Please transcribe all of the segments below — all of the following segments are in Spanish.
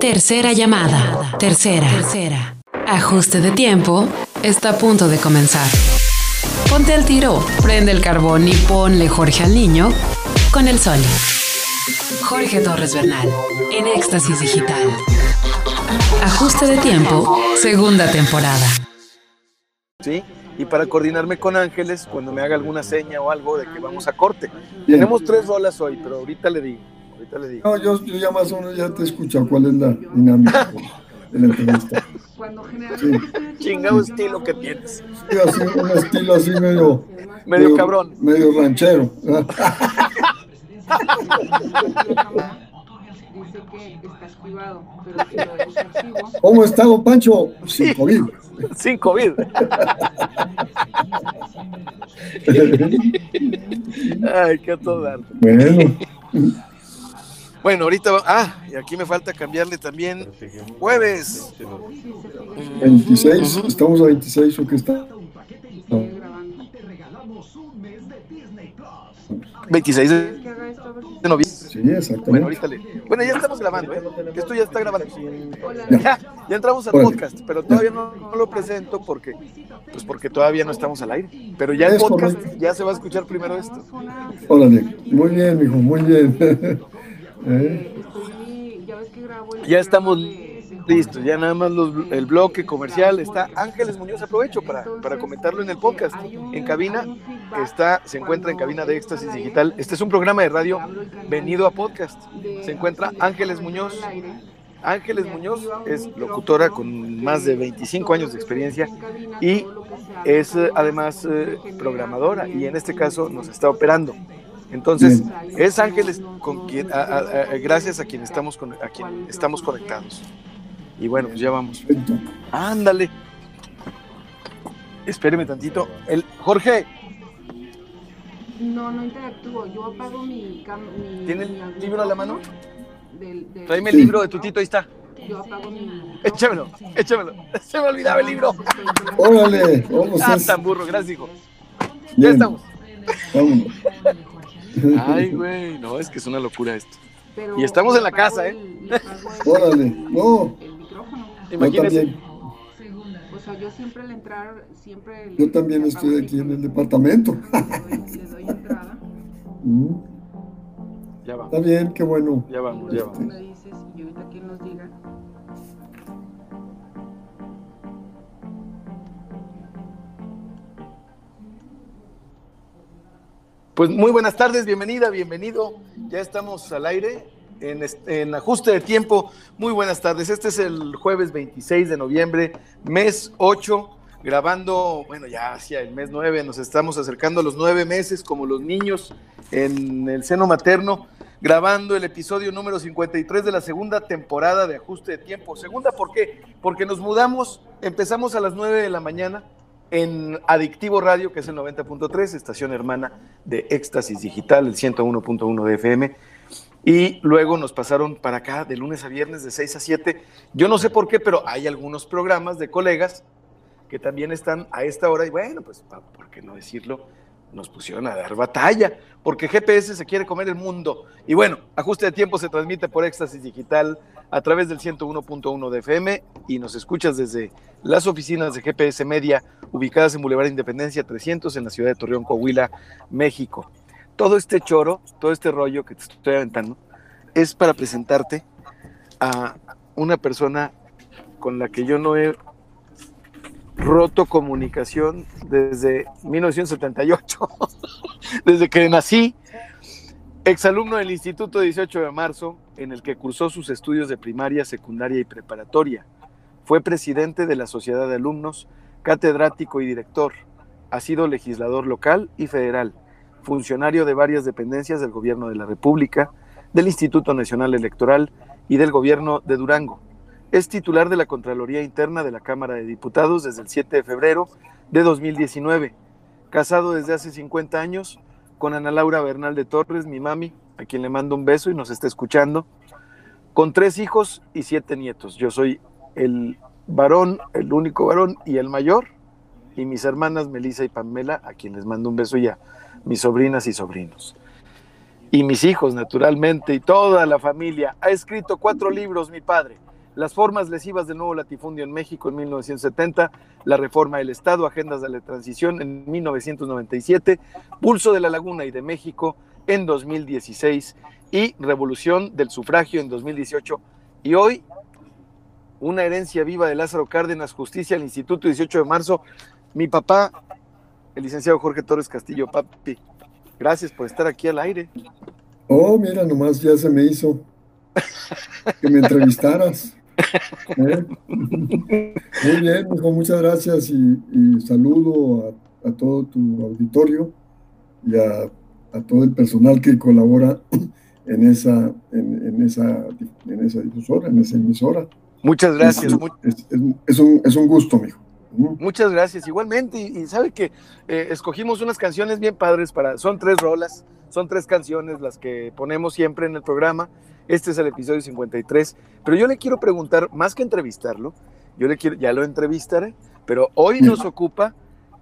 Tercera llamada. Tercera. Tercera. Ajuste de tiempo. Está a punto de comenzar. Ponte al tiro, prende el carbón y ponle Jorge al niño con el sol. Jorge Torres Bernal, en Éxtasis Digital. Ajuste de tiempo, segunda temporada. ¿Sí? Y para coordinarme con Ángeles cuando me haga alguna seña o algo de que vamos a corte. Tenemos tres rolas hoy, pero ahorita le digo. Ahorita le digo. No, yo, yo ya más o menos ya te escucho cuál es la dinámica de la entrevista. Cuando generalmente Chingado estilo que tienes. Sí, así, un estilo así medio... Medio cabrón. Medio ranchero. dice que pero lo ¿Cómo está, don Pancho? Sin COVID. Sin COVID. Ay, qué todo. Bueno, Bueno, ahorita va- Ah, y aquí me falta cambiarle también. Jueves. 26, estamos a 26 o qué está. grabando. 26 de noviembre. Sí, Bueno, exactamente. ahorita le. Bueno, ya estamos grabando, ¿eh? Esto ya está grabando. Hola, Ya, ya entramos al podcast, pero todavía no, no lo presento porque, pues porque todavía no estamos al aire. Pero ya el podcast ya se va a escuchar primero esto. una- Órale, muy bien, mijo, muy bien. ¿Eh? ya estamos listos, ya nada más los- el bloque comercial está. Ángeles Muñoz, aprovecho para, para comentarlo en el podcast. En cabina está, se encuentra en cabina de Éxtasis Digital. Este es un programa de radio venido a podcast. Se encuentra Ángeles Muñoz. Ángeles Muñoz es locutora con más de 25 años de experiencia y es eh, además eh, programadora y en este caso nos está operando. Entonces, es Ángeles con quien, a- a- a- gracias a quien estamos con, a quien estamos conectados. Y bueno, pues ya vamos. Perfecto. Ándale. Espéreme tantito. El Jorge, No, no interactúo. Yo apago mi. ¿Tiene el mi libro a la mano? Del, del- tráeme el Sí. libro de tu tito, ahí está. Yo apago mi. Échamelo, échamelo. Se me olvidaba el libro. Órale, vamos Ah, a tan burro, gracias, hijo. Ya Bien, estamos. vámonos. Ay, güey, no, es que es una locura esto. Pero Y estamos en la casa, ¿eh? el- apago el- Órale, no, El micrófono. Imagínese. O sea, yo siempre al entrar, siempre. le- yo también estoy aquí en el departamento. Le doy, le doy entrada. Mm, Ya Está vamos, bien, qué bueno. ya vamos, ya vamos. me dices y ahorita quien nos diga. Pues muy buenas tardes, bienvenida, bienvenido. Ya estamos al aire en, ajuste de tiempo. Muy buenas tardes. Este es el jueves 26 de noviembre, mes 8, grabando, bueno, ya hacia el mes 9, nos estamos acercando a los nueve meses como los niños en el seno materno, grabando el episodio número 53 de la segunda temporada de ajuste de tiempo. Segunda, ¿por qué? Porque nos mudamos, empezamos a las 9 de la mañana en Adictivo Radio, que es el 90.3, estación hermana de Éxtasis Digital, el 101.1 de FM. Y luego nos pasaron para acá de lunes a viernes de 6 a 7. Yo no sé por qué, pero hay algunos programas de colegas que también están a esta hora. Y bueno, pues, ¿por qué no decirlo? Nos pusieron a dar batalla, porque GPS se quiere comer el mundo. Y bueno, ajuste de tiempo se transmite por Éxtasis Digital a través del 101.1 de FM y nos escuchas desde las oficinas de GPS Media ubicadas en Boulevard Independencia 300 en la ciudad de Torreón, Coahuila, México. Todo este choro, todo este rollo que te estoy aventando, es para presentarte a una persona con la que yo no he roto comunicación desde 1978, desde que nací, exalumno del Instituto 18 de Marzo, en el que cursó sus estudios de primaria, secundaria y preparatoria. Fue presidente de la Sociedad de Alumnos, catedrático y director. Ha sido legislador local y federal, funcionario de varias dependencias del Gobierno de la República, del Instituto Nacional Electoral y del Gobierno de Durango. Es titular de la Contraloría Interna de la Cámara de Diputados desde el 7 de febrero de 2019. Casado desde hace 50 años con Ana Laura Bernal de Torres, mi mami, a quien le mando un beso y nos está escuchando, con tres hijos y siete nietos. Yo soy el varón, el único varón y el mayor, y mis hermanas Melissa y Pamela, a quien les mando un beso ya, mis sobrinas y sobrinos. Y mis hijos, naturalmente, y toda la familia. Ha escrito cuatro libros, mi padre. Las formas lesivas del nuevo latifundio en México en 1970, la reforma del Estado, agendas de la transición en 1997, pulso de la Laguna y de México en 2016 y revolución del sufragio en 2018. Y hoy, una herencia viva de Lázaro Cárdenas, justicia al Instituto 18 de marzo. Mi papá, el licenciado Jorge Torres Castillo, papi, gracias por estar aquí al aire. Oh, mira, nomás ya se me hizo que me entrevistaras. ¿Eh? Muy bien, hijo, muchas gracias y, saludo a, todo tu auditorio y a, todo el personal que colabora en esa, en, esa, en esa difusora, en esa emisora. Muchas gracias. Es, un, es un gusto, mijo. Muchas gracias, igualmente. Y, sabe que eh, escogimos unas canciones bien padres para, son tres rolas, son tres canciones las que ponemos siempre en el programa. Este es el episodio 53. Pero yo le quiero preguntar, más que entrevistarlo, yo le quiero, ya lo entrevistaré, pero hoy nos ocupa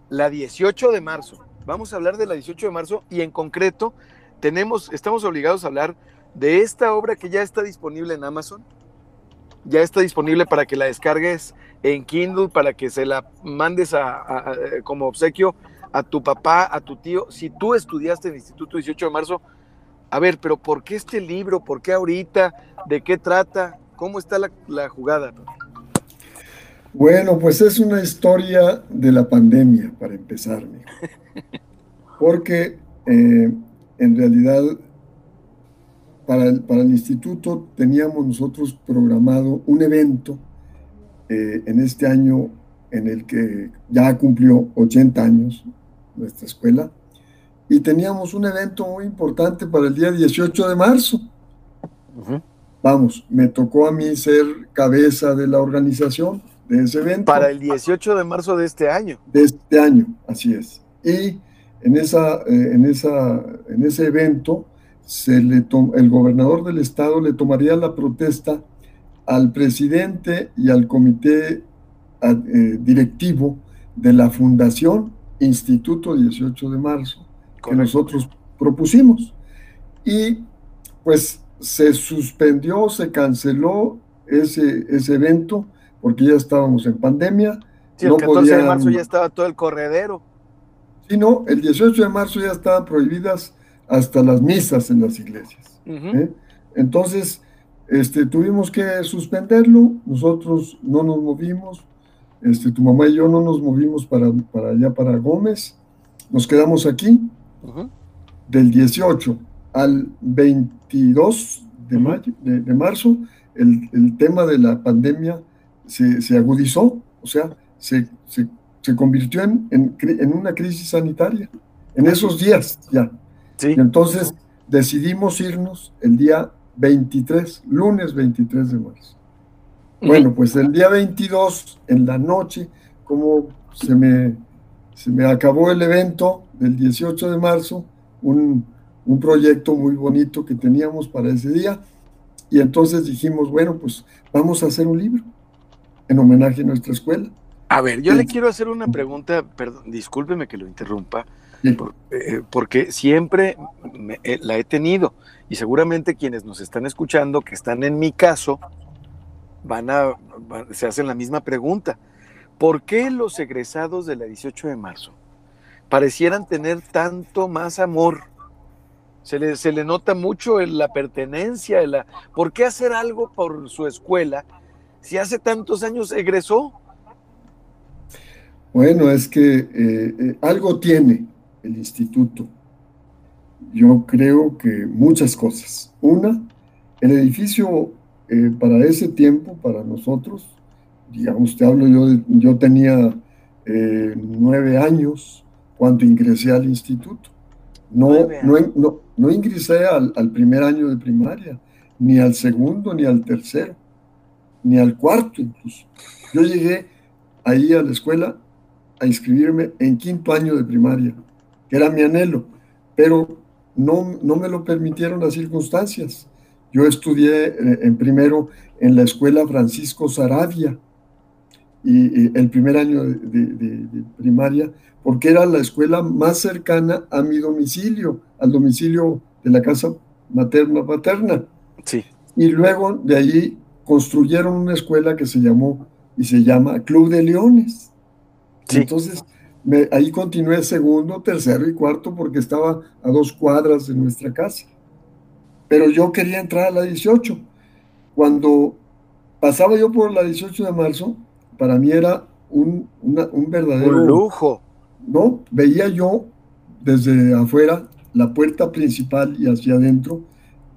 la 18 de marzo. Vamos a hablar de la 18 de marzo y en concreto tenemos, estamos obligados a hablar de esta obra que ya está disponible en Amazon. Ya está disponible para que la descargues en Kindle, para que se la mandes a, como obsequio a tu papá, a tu tío. Si tú estudiaste en el Instituto 18 de marzo, a ver, pero ¿por qué este libro? ¿Por qué ahorita? ¿De qué trata? ¿Cómo está la, jugada? Bueno, pues es una historia de la pandemia, para empezar. Porque eh, en realidad para el, para el, instituto teníamos nosotros programado un evento eh, en este año en el que ya cumplió 80 años nuestra escuela y teníamos un evento muy importante para el día 18 de marzo. Vamos, me tocó a mí ser cabeza de la organización de ese evento. Para el 18 de marzo de este año. De este año, así es. Y en, esa, eh, en, esa, en ese evento, se le el gobernador del estado le tomaría la protesta al presidente y al comité eh, directivo de la Fundación Instituto 18 de Marzo que nosotros propusimos. Y pues se suspendió, se canceló ese, ese evento porque ya estábamos en pandemia. Sí, el 14 de marzo ya estaba todo el corredero. Sí, no, el 18 de marzo ya estaban prohibidas hasta las misas en las iglesias. ¿eh? Entonces, este, tuvimos que suspenderlo, nosotros no nos movimos, este, tu mamá y yo no nos movimos para, para allá, para Gómez, nos quedamos aquí del 18 al 22 de, mayo, de, marzo, el, tema de la pandemia se, agudizó, o sea, se, convirtió en, en, una crisis sanitaria en esos días ya. entonces decidimos irnos el día 23, lunes 23 de marzo. Bueno, pues el día 22, en la noche, como se me, se me acabó el evento, del 18 de marzo, un, un proyecto muy bonito que teníamos para ese día. Y entonces dijimos, bueno, pues vamos a hacer un libro en homenaje a nuestra escuela. A ver, yo le quiero hacer una pregunta, perdón, discúlpeme que lo interrumpa, eh, porque siempre eh, la he tenido y seguramente quienes nos están escuchando, que están en mi caso, van a, se hacen la misma pregunta. ¿Por qué los egresados de la 18 de marzo parecieran tener tanto más amor. Se le, se le nota mucho en la pertenencia, la, ¿por qué hacer algo por su escuela si hace tantos años egresó? Bueno, es que eh, eh, algo tiene el instituto. Yo creo que muchas cosas. Una, el edificio eh, para ese tiempo, para nosotros, digamos, te hablo yo, yo tenía nueve años, cuando ingresé al instituto. No, no, no, ingresé al, primer año de primaria, ni al segundo, ni al tercero, ni al cuarto incluso. Yo llegué ahí a la escuela a inscribirme en quinto año de primaria, que era mi anhelo, pero no, no me lo permitieron las circunstancias. Yo estudié eh, en primero en la escuela Francisco Sarabia, y, el primer año de, primaria, porque era la escuela más cercana a mi domicilio, al domicilio de la casa materna paterna. Sí. Y luego de allí construyeron una escuela que se llamó y se llama Club de Leones. Entonces, ahí continué segundo, tercero y cuarto porque estaba a dos cuadras de nuestra casa. Pero yo quería entrar a la 18. Cuando pasaba yo por la 18 de marzo, para mí era un, un verdadero... lujo. No, veía yo desde afuera la puerta principal y hacia adentro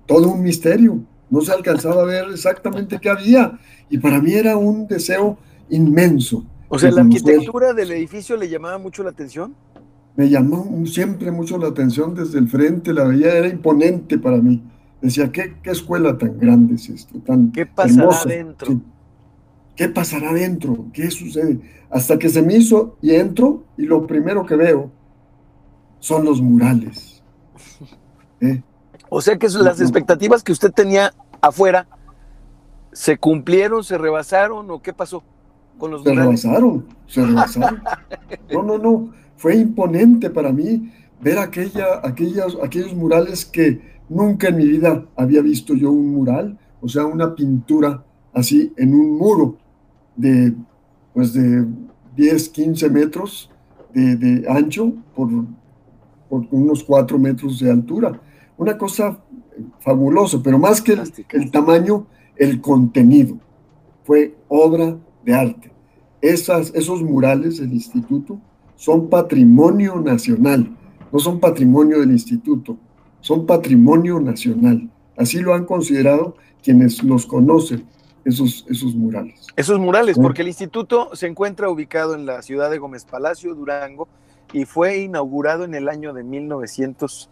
todo un misterio. No se alcanzaba a ver exactamente qué había. Y para mí era un deseo inmenso. O sea, ¿la arquitectura del edificio le llamaba mucho la atención? Me llamó siempre mucho la atención desde el frente, la veía, era imponente para mí. Decía, ¿qué, qué escuela tan grande es esto? Tan ¿Qué pasará adentro? ¿Qué pasará adentro? ¿Qué sucede? Hasta que se me hizo y entro y lo primero que veo son los murales. ¿Eh? O sea que las expectativas que usted tenía afuera se cumplieron, se rebasaron o qué pasó con los se rebasaron, se rebasaron. No, no, no. Fue imponente para mí ver aquella, aquellas, aquellos murales que nunca en mi vida había visto yo un mural, o sea, una pintura así en un muro de, pues de 10, 15 metros de, ancho por, por unos 4 metros de altura una cosa fabulosa, pero más que el, tamaño, el contenido. Fue obra de arte. Esas, esos murales del instituto son patrimonio nacional, no son patrimonio del instituto, son patrimonio nacional. Así lo han considerado quienes los conocen, esos, esos murales. Esos murales, porque el instituto se encuentra ubicado en la ciudad de Gómez Palacio, Durango, y fue inaugurado en el año de 1900.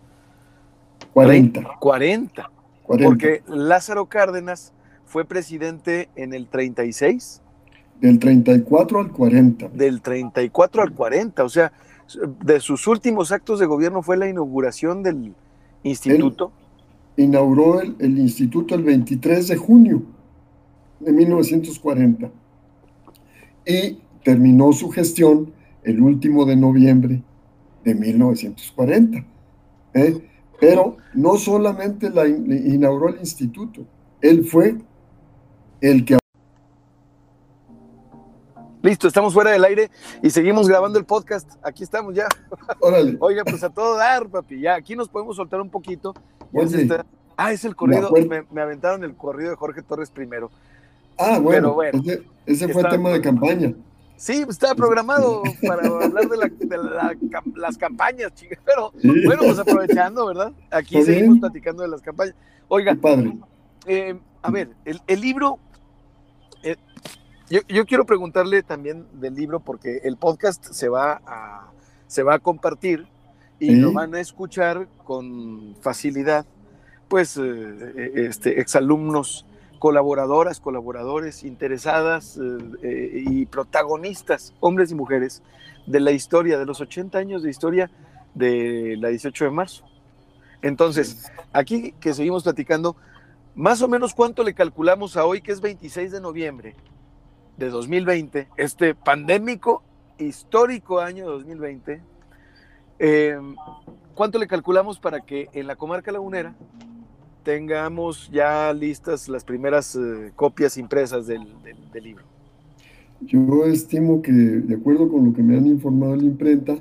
40. 40. Porque Lázaro Cárdenas fue presidente en el 36. Del 34 al 40. Del 34 al 40. O sea, de sus últimos actos de gobierno fue la inauguración del instituto. inauguró el, el instituto el 23 de junio de 1940 y terminó su gestión el último de noviembre de 1940. ¿eh? Pero no solamente la inauguró el instituto, él fue el que... Listo, estamos fuera del aire y seguimos grabando el podcast. Aquí estamos ya. Órale. Oiga, pues a todo dar, papi. Ya, aquí nos podemos soltar un poquito. Ah, es el corrido. Me, aventaron el corrido de Jorge Torres primero. Ah, bueno. ese, fue el tema de campaña. Sí, estaba programado para hablar de, las campañas, pero bueno, pues aprovechando, ¿verdad? Aquí seguimos platicando de las campañas. Oiga, padre. Eh, a ver, el, libro, eh, yo, quiero preguntarle también del libro porque el podcast se va a, se va a compartir y lo van a escuchar con facilidad, pues, eh, este, exalumnos colaboradoras, colaboradores interesadas eh, eh, y protagonistas, hombres y mujeres, de la historia, de los 80 años de historia de la 18 de marzo. Entonces, aquí que seguimos platicando, más o menos cuánto le calculamos a hoy, que es 26 de noviembre de 2020, este pandémico histórico año 2020, eh, ¿cuánto le calculamos para que en la comarca lagunera tengamos ya listas las primeras eh, copias impresas del, libro? Yo estimo que, de acuerdo con lo que me han informado la imprenta,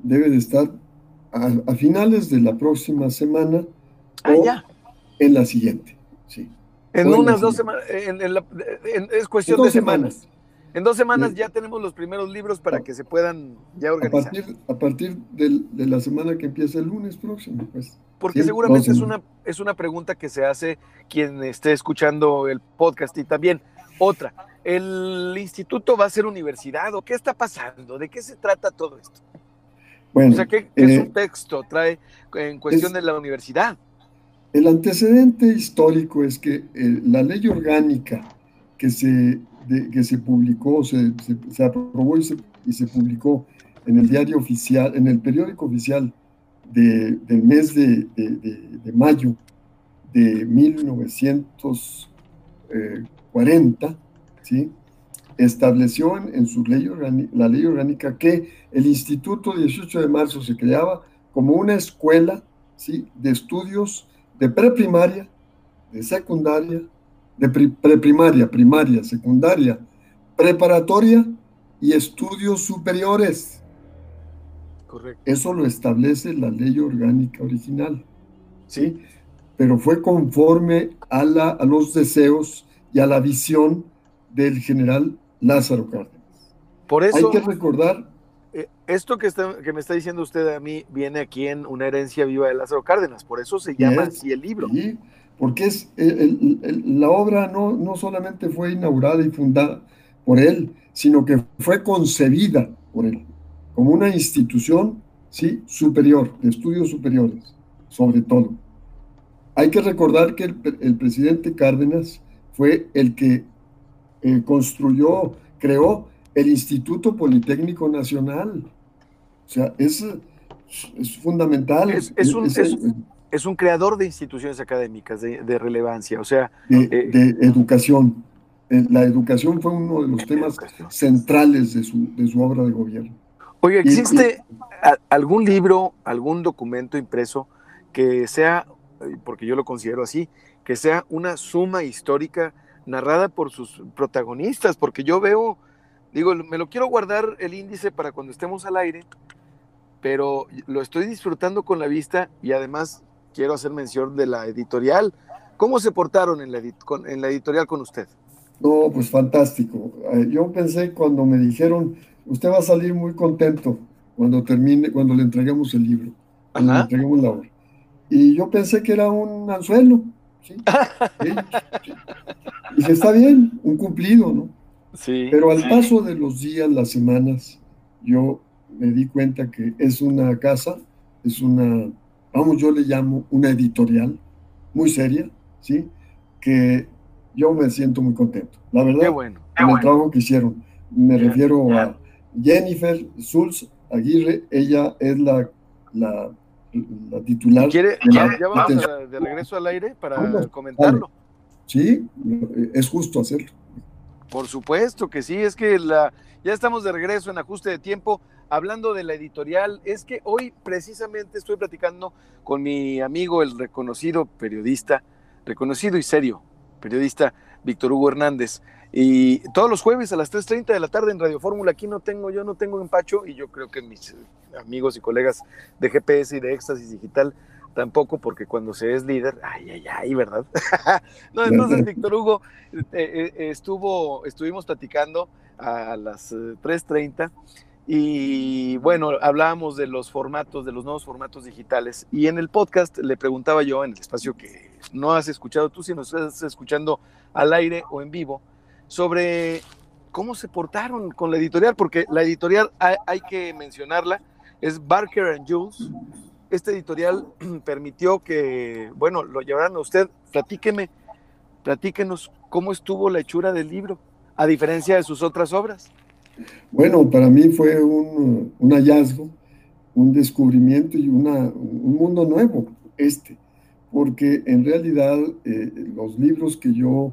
debe de estar a, finales de la próxima semana ah, o ya. en la siguiente. Sí. En unas dos semanas, es cuestión de semanas. En dos semanas ya tenemos los primeros libros para que se puedan ya organizar. A partir, de la semana que empieza el lunes próximo, pues. Porque seguramente es una, es una pregunta que se hace quien esté escuchando el podcast y también otra. ¿El instituto va a ser universidad o qué está pasando? ¿De qué se trata todo esto? Bueno, o sea, ¿qué, es eh, un texto trae en cuestión de la universidad? El antecedente histórico es que eh, la ley orgánica que se que se publicó, se, se, aprobó y se, se, publicó en el diario oficial, en el periódico oficial de, del mes de, de, mayo de 1940, ¿sí? estableció en, su ley la ley orgánica que el Instituto 18 de marzo se creaba como una escuela ¿sí? de estudios de preprimaria, de secundaria, de preprimaria, primaria, secundaria, preparatoria y estudios superiores. Correcto. Eso lo establece la ley orgánica original. ¿sí? Pero fue conforme a, la, a los deseos y a la visión del general Lázaro Cárdenas. Por eso, Hay que recordar eh, esto que, está, que me está diciendo usted a mí viene aquí en una herencia viva de Lázaro Cárdenas, por eso se llama es, así el libro. Sí, porque es, el, el, la obra no, no solamente fue inaugurada y fundada por él, sino que fue concebida por él como una institución ¿sí? superior, de estudios superiores, sobre todo. Hay que recordar que el, el presidente Cárdenas fue el que eh, construyó, creó el Instituto Politécnico Nacional. O sea, es, es fundamental. Es, es, un, es, es, un, creador de instituciones académicas de, de relevancia, o sea... De, eh, de, educación. La educación fue uno de los temas centrales de su, de su obra de gobierno. Oye, ¿existe y, y, algún libro, algún documento impreso que sea, porque yo lo considero así, que sea una suma histórica narrada por sus protagonistas? Porque yo veo Digo, me lo quiero guardar el índice para cuando estemos al aire, pero lo estoy disfrutando con la vista y además quiero hacer mención de la editorial. ¿Cómo se portaron en la, con, en la editorial con usted? No, pues fantástico. Yo pensé cuando me dijeron, usted va a salir muy contento cuando termine, cuando le entreguemos el libro, cuando Ajá. le entreguemos la obra. Y yo pensé que era un anzuelo. ¿sí? ¿Sí? Y dije, está bien, un cumplido, ¿no? Sí, Pero al paso de los días, las semanas, yo me di cuenta que es una casa, es una, vamos, yo le llamo una editorial muy seria, ¿sí? Que yo me siento muy contento. La verdad, Qué bueno, qué con el bueno. trabajo que hicieron. Me refiero a Jennifer Schultz Aguirre, ella es la, la, la titular. ¿Quiere, de ya, la ya vamos a- de regreso al aire para Vamos, comentarlo? Sí, es justo hacerlo. Por supuesto que sí, es que la, ya estamos de regreso en ajuste de tiempo. Hablando de la editorial, es que hoy precisamente estoy platicando con mi amigo, el reconocido periodista, reconocido y serio periodista Víctor Hugo Hernández. Y todos los jueves a las 3.30 de la tarde en Radio Fórmula, aquí no tengo, yo no tengo empacho y yo creo que mis eh, amigos y colegas de GPS y de Éxtasis Digital tampoco, porque cuando se es líder, ay, ay, ay, ¿verdad? no, entonces Víctor Hugo eh, eh, estuvo, estuvimos platicando a las eh, 3.30 y bueno, hablábamos de los formatos, de los nuevos formatos digitales y en el podcast le preguntaba yo, en el espacio que no has escuchado tú, si nos estás escuchando al aire o en vivo, sobre cómo se portaron con la editorial, porque la editorial hay, que mencionarla, es Barker and Jules. Este editorial permitió que, bueno, lo llevaran a usted. Platíqueme, platíquenos cómo estuvo la hechura del libro, a diferencia de sus otras obras. Bueno, para mí fue un, un hallazgo, un descubrimiento y una, un mundo nuevo, este, porque en realidad eh, los libros que yo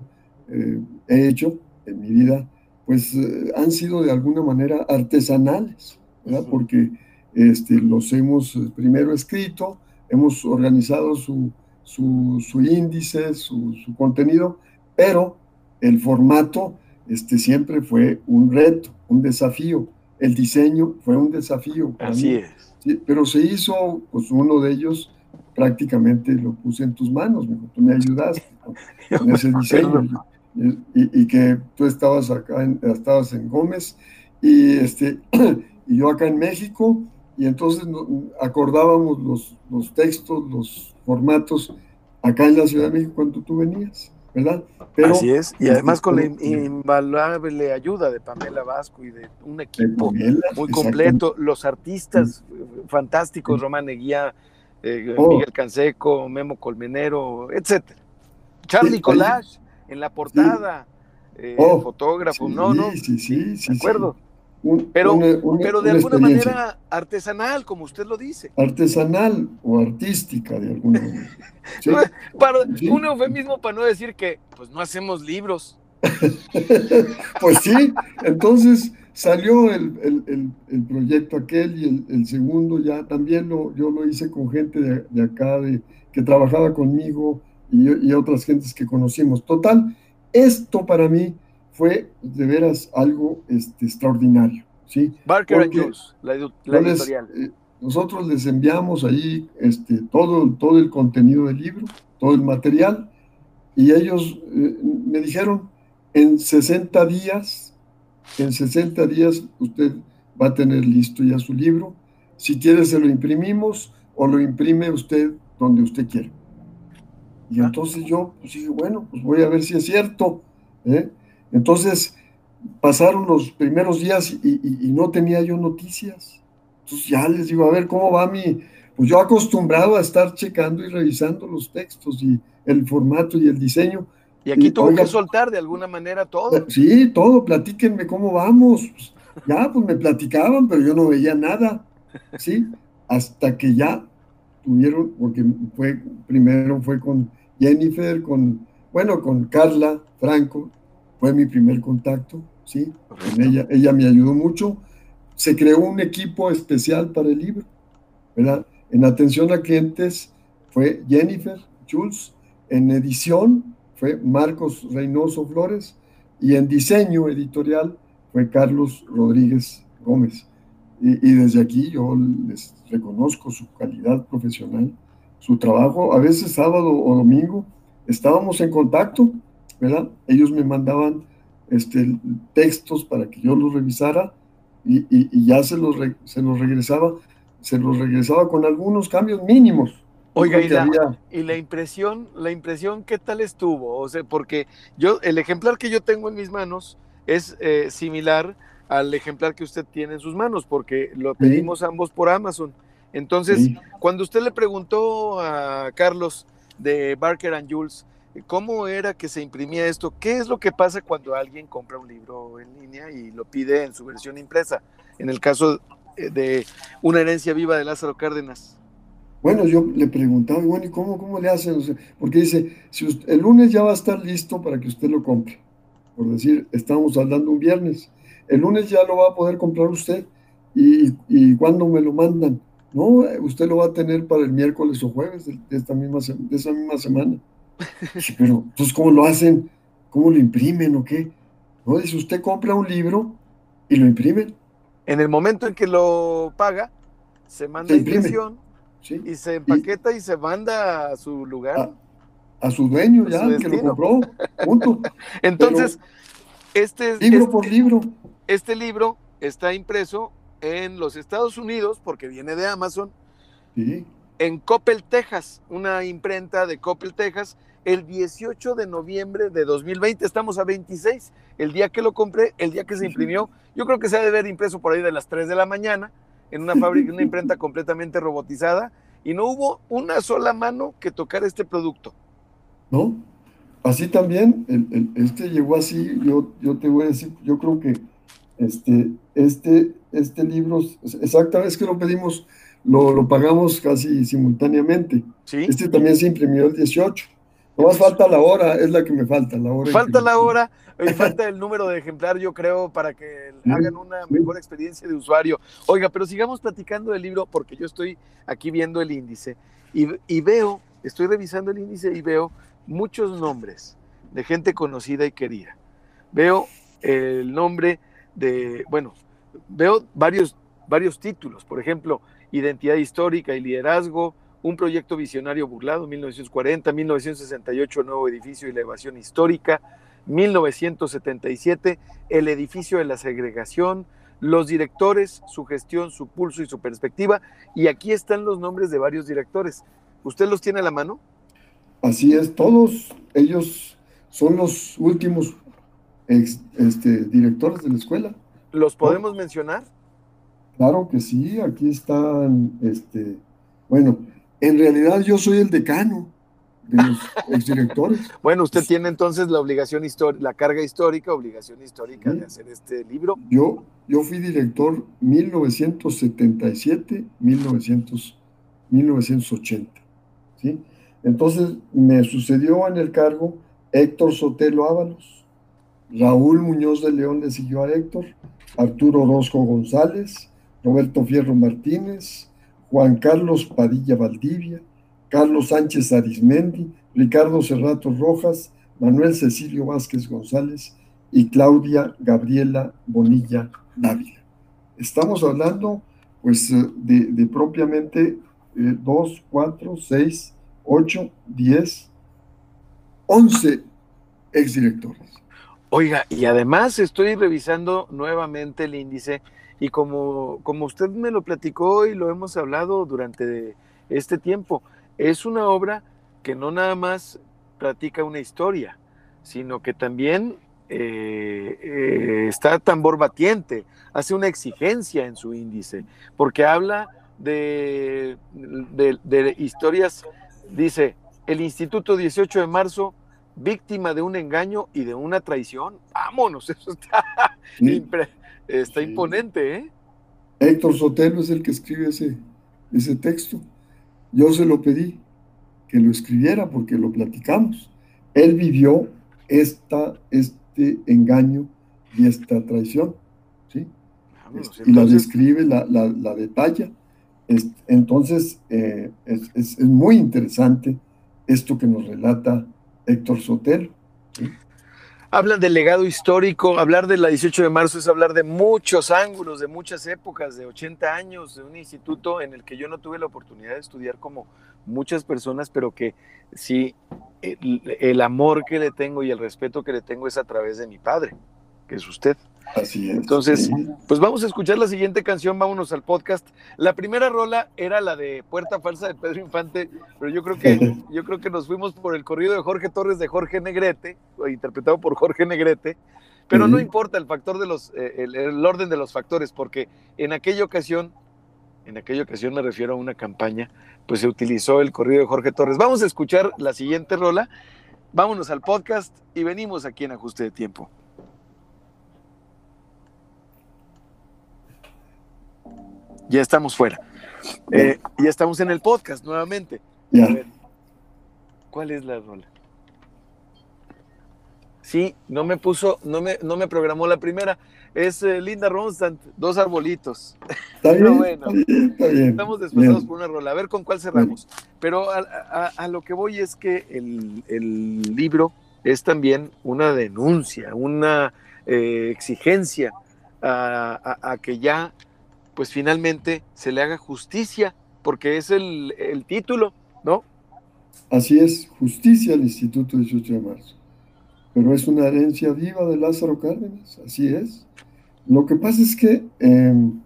eh, he hecho en mi vida, pues eh, han sido de alguna manera artesanales, ¿verdad? Porque este, los hemos primero escrito, hemos organizado su, su, su índice, su, su contenido, pero el formato este, siempre fue un reto, un desafío. El diseño fue un desafío. para Así mí. es. Sí, pero se hizo, pues uno de ellos prácticamente lo puse en tus manos, mijo, tú me ayudaste con, con ese diseño. Y, y, que tú estabas acá, en, estabas en Gómez y, este, y yo acá en México, y entonces no, acordábamos los, los textos, los formatos acá en la Ciudad de México cuando tú venías. ¿Verdad? Pero, Así es, y además con la invaluable ayuda de Pamela Vasco y de un equipo Pamela, muy completo, los artistas fantásticos, Román Eguía, eh, oh. Miguel Canseco, Memo Colmenero, etcétera. Charlie sí, Collage en la portada, sí. eh, oh, fotógrafo, no, no, sí, sí, sí, de acuerdo. Un, pero, una, una, pero de alguna manera artesanal, como usted lo dice. Artesanal o artística, de alguna manera. ¿Sí? para, ¿Sí? Un eufemismo para no decir que pues no hacemos libros. pues sí, entonces salió el, el, el, el proyecto aquel y el, segundo ya también lo, yo lo hice con gente de, de acá de, que trabajaba conmigo y, y, otras gentes que conocimos. Total, esto para mí fue de veras algo este, extraordinario. ¿sí? Barker Jules, la, editorial. Eh, nosotros les enviamos ahí este, todo, todo el contenido del libro, todo el material, y ellos eh, me dijeron, en 60 días, en 60 días usted va a tener listo ya su libro. Si quiere se lo imprimimos o lo imprime usted donde usted quiera. Y ah. entonces yo pues dije, bueno, pues voy a ver si es cierto. ¿eh? Entonces pasaron los primeros días y, no tenía yo noticias. Entonces ya les digo, a ver, ¿cómo va mi...? Pues yo acostumbrado a estar checando y revisando los textos y el formato y el diseño. Y aquí tuvo que soltar de alguna manera todo. Sí, todo, platíquenme cómo vamos. Ya, pues me platicaban, pero yo no veía nada. Sí, hasta que ya tuvieron, porque fue, primero fue con Jennifer, con, bueno, con Carla Franco, fue mi primer contacto, ¿sí? Con ella, ella me ayudó mucho. Se creó un equipo especial para el libro, ¿verdad? En atención a clientes fue Jennifer Jules, en edición fue Marcos Reynoso Flores y en diseño editorial fue Carlos Rodríguez Gómez. Y, y, desde aquí yo les reconozco su calidad profesional, su trabajo, a veces sábado o domingo estábamos en contacto, ¿verdad? Ellos me mandaban este, textos para que yo los revisara y, y, ya se los, se los regresaba, se los regresaba con algunos cambios mínimos. Oiga, y la, y la, impresión, la impresión, ¿qué tal estuvo? O sea, porque yo, el ejemplar que yo tengo en mis manos es eh, similar al ejemplar que usted tiene en sus manos, porque lo pedimos ambos por Amazon. Entonces, cuando usted le preguntó a Carlos de Barker and Jules, ¿cómo era que se imprimía esto? ¿Qué es lo que pasa cuando alguien compra un libro en línea y lo pide en su versión impresa? En el caso eh, de una herencia viva de Lázaro Cárdenas. Bueno, yo le preguntaba, bueno, ¿y cómo, cómo le hacen? porque dice, si el lunes ya va a estar listo para que usted lo compre. Por decir, estamos hablando un viernes. El lunes ya lo va a poder comprar usted. ¿Y, y cuándo me lo mandan? No, usted lo va a tener para el miércoles o jueves de, esta misma, de esa misma semana. Pero, entonces, ¿cómo lo hacen? ¿Cómo lo imprimen o qué? No, dice, usted compra un libro y lo imprimen. En el momento en que lo paga, se manda a impresión y se empaqueta y, se manda a su lugar. A, su dueño ya, que lo compró. Punto. Entonces, este libro este, por libro. Este libro está impreso en los Estados Unidos, porque viene de Amazon, en Coppel, Texas, una imprenta de Coppel, Texas, el 18 de noviembre de 2020. Estamos a 26, el día que lo compré, el día que se imprimió. Yo creo que se ha de ver impreso por ahí de las 3 de la mañana, en una fábrica, una imprenta completamente robotizada, y no hubo una sola mano que tocara este producto. ¿No? Así también, este llegó así, yo, yo te voy a decir, yo creo que este, este, este libro, exacta vez que lo pedimos, lo, lo pagamos casi simultáneamente. Este también se imprimió el 18. No más falta la hora, es la que me falta, la hora. Falta la hora y falta el número de ejemplar, yo creo, para que hagan una mejor experiencia de usuario. Oiga, pero sigamos platicando del libro porque yo estoy aquí viendo el índice y, y veo, estoy revisando el índice y veo muchos nombres de gente conocida y querida. Veo el nombre de, bueno, veo varios, varios títulos, por ejemplo, Identidad Histórica y Liderazgo, un proyecto visionario burlado, 1940, 1968, nuevo edificio y la evasión histórica, 1977, el edificio de la segregación, los directores, su gestión, su pulso y su perspectiva, y aquí están los nombres de varios directores. ¿Usted los tiene a la mano? Así es, todos ellos son los últimos este, directores de la escuela. ¿Los podemos mencionar? Claro que sí, aquí están, este, bueno, en realidad yo soy el decano de los exdirectores. bueno, usted tiene entonces la obligación histórica, la carga histórica, obligación histórica de hacer este libro. Yo, yo fui director 1977, 1900, 1980, ¿sí? Entonces me sucedió en el cargo Héctor Sotelo Ábalos, Raúl Muñoz de León le siguió a Héctor, Arturo Orozco González, Roberto Fierro Martínez, Juan Carlos Padilla Valdivia, Carlos Sánchez Arismendi, Ricardo Cerrato Rojas, Manuel Cecilio Vázquez González y Claudia Gabriela Bonilla Dávila. Estamos hablando pues de, propiamente 2, 4, 6, 8, 10, 11 exdirectores. Oiga, y además estoy revisando nuevamente el índice y como, como usted me lo platicó y lo hemos hablado durante este tiempo, es una obra que no nada más platica una historia, sino que también eh, eh, está tambor batiente, hace una exigencia en su índice, porque habla de, de, historias, dice, el Instituto 18 de marzo, víctima de un engaño y de una traición. Vámonos, eso está, está imponente. ¿eh? Héctor Sotelo es el que escribe ese, ese texto. Yo se lo pedí que lo escribiera porque lo platicamos. Él vivió esta, este engaño y esta traición. ¿sí? y la describe, la, la, detalla. entonces, eh, es, muy interesante esto que nos relata Héctor Sotelo. Hablan del legado histórico, hablar de la 18 de marzo es hablar de muchos ángulos, de muchas épocas, de 80 años, de un instituto en el que yo no tuve la oportunidad de estudiar como muchas personas, pero que sí, el, amor que le tengo y el respeto que le tengo es a través de mi padre, que es usted. Así es. Entonces, pues vamos a escuchar la siguiente canción, vámonos al podcast. La primera rola era la de Puerta Falsa de Pedro Infante, pero yo creo que, yo creo que nos fuimos por el corrido de Jorge Torres de Jorge Negrete, interpretado por Jorge Negrete, pero no importa el factor de los, eh, el, orden de los factores, porque en aquella ocasión, en aquella ocasión me refiero a una campaña, pues se utilizó el corrido de Jorge Torres. Vamos a escuchar la siguiente rola, vámonos al podcast y venimos aquí en Ajuste de Tiempo. Ya estamos fuera. Eh, ya estamos en el podcast nuevamente. ¿Cuál es la rola? Sí, no me puso, no me, no me programó la primera. Es eh, Linda Ronstadt, dos arbolitos. Está bien, bueno, está bien, estamos desplazados por una rola. A ver con cuál cerramos. Pero a, lo que voy es que el, libro es también una denuncia, una eh, exigencia a, que ya pues finalmente se le haga justicia, porque es el, título, ¿no? Así es, justicia al Instituto 18 de marzo. Pero es una herencia viva de Lázaro Cárdenas, así es. Lo que pasa es que em,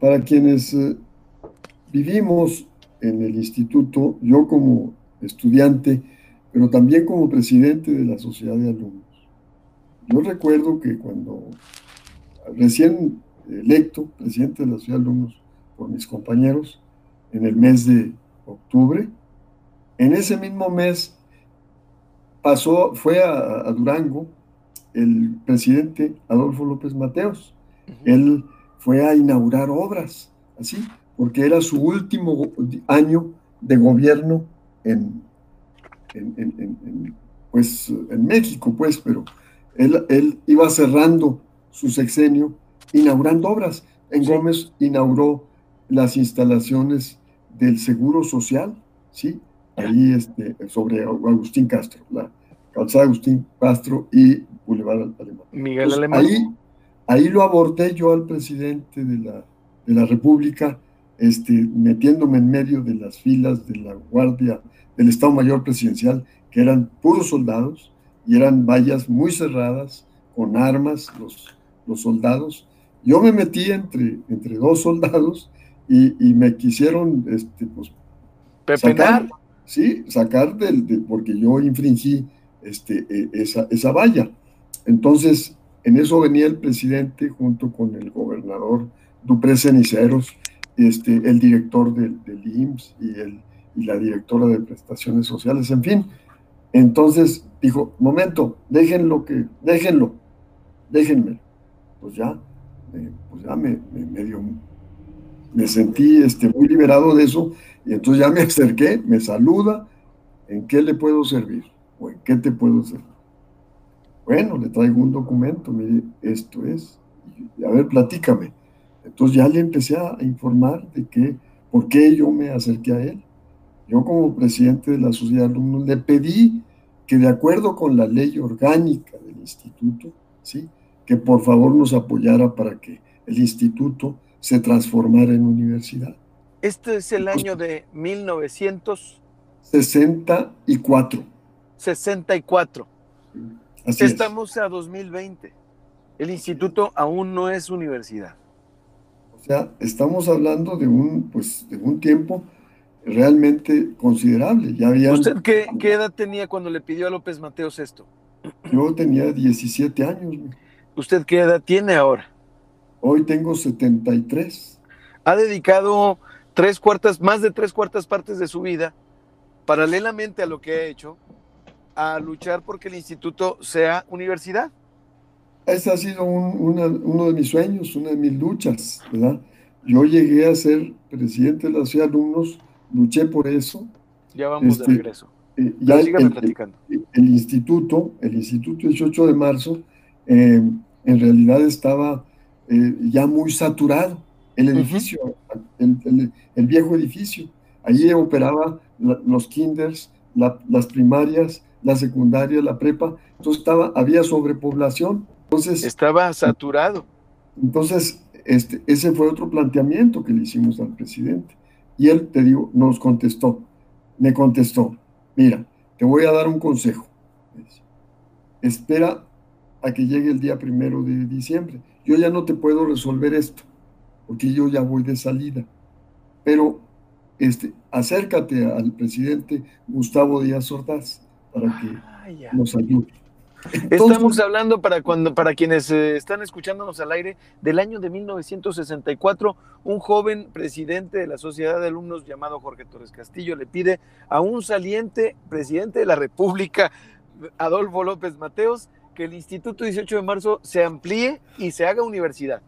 para quienes eh, vivimos en el instituto, yo como estudiante, pero también como presidente de la sociedad de alumnos, yo recuerdo que cuando recién electo presidente de la Ciudad de Alumnos por mis compañeros en el mes de octubre. En ese mismo mes pasó, fue a, Durango el presidente Adolfo López Mateos. Él fue a inaugurar obras, así, porque era su último año de gobierno en, pues, en México, pues, pero él, él iba cerrando su sexenio inaugurando obras. En Gómez inauguró las instalaciones del Seguro Social, ¿sí? Ahí este, sobre Agustín Castro, la calzada Agustín Castro y Boulevard Alemán. Miguel Alemán. Ahí, ahí lo abordé yo al presidente de la, de la República, este, metiéndome en medio de las filas de la Guardia del Estado Mayor Presidencial, que eran puros soldados y eran vallas muy cerradas, con armas, los, los soldados, yo me metí entre, entre dos soldados y, me quisieron este, pues, sacar, sí, sacar del, porque yo infringí este, e, esa, esa valla. Entonces, en eso venía el presidente junto con el gobernador Dupré Ceniceros, este, el director del, del IMSS y, el, y la directora de prestaciones sociales, en fin. Entonces dijo, momento, déjenlo que, déjenlo, déjenme. Pues ya, pues ya me, medio, me sentí este, muy liberado de eso y entonces ya me acerqué, me saluda, ¿en qué le puedo servir? ¿O en qué te puedo servir? Bueno, le traigo un documento, mire, esto es, y, a ver, platícame. Entonces ya le empecé a informar de qué, por qué yo me acerqué a él. Yo como presidente de la sociedad de alumnos le pedí que de acuerdo con la ley orgánica del instituto, ¿sí? Que por favor nos apoyara para que el instituto se transformara en universidad. Este es el año de 1964. 64. Así Estamos a 2020. El instituto aún no es universidad. O sea, estamos hablando de un, pues, de un tiempo realmente considerable. Ya había ¿Usted qué, edad tenía cuando le pidió a López Mateos esto? Yo tenía 17 años. ¿Usted qué edad tiene ahora? Hoy tengo 73. Ha dedicado tres cuartas, más de tres cuartas partes de su vida, paralelamente a lo que ha hecho, a luchar porque el instituto sea universidad. Ese ha sido uno de mis sueños, una de mis luchas, ¿verdad? Yo llegué a ser presidente de la ciudad de alumnos luché por eso. Ya vamos de este, regreso. Eh, ya el, platicando. El, instituto, el instituto 18 de marzo, eh, en realidad estaba eh, ya muy saturado. El edificio, el, viejo edificio. Allí operaba los kinders, las primarias, la secundaria, la prepa. Entonces estaba, había sobrepoblación. Entonces, estaba saturado. Entonces, este, ese fue otro planteamiento que le hicimos al presidente. Y él, te digo, nos contestó, me contestó, mira, te voy a dar un consejo. Espera a que llegue el día primero de diciembre. Yo ya no te puedo resolver esto, porque yo ya voy de salida. Pero este, acércate al presidente Gustavo Díaz Ordaz para que ah, nos ayude. Estamos hablando para cuando para quienes eh, están escuchándonos al aire del año de 1964, un joven presidente de la Sociedad de Alumnos llamado Jorge Torres Castillo le pide a un saliente presidente de la República, Adolfo López Mateos, que el Instituto 18 de marzo se amplíe y se haga universidad.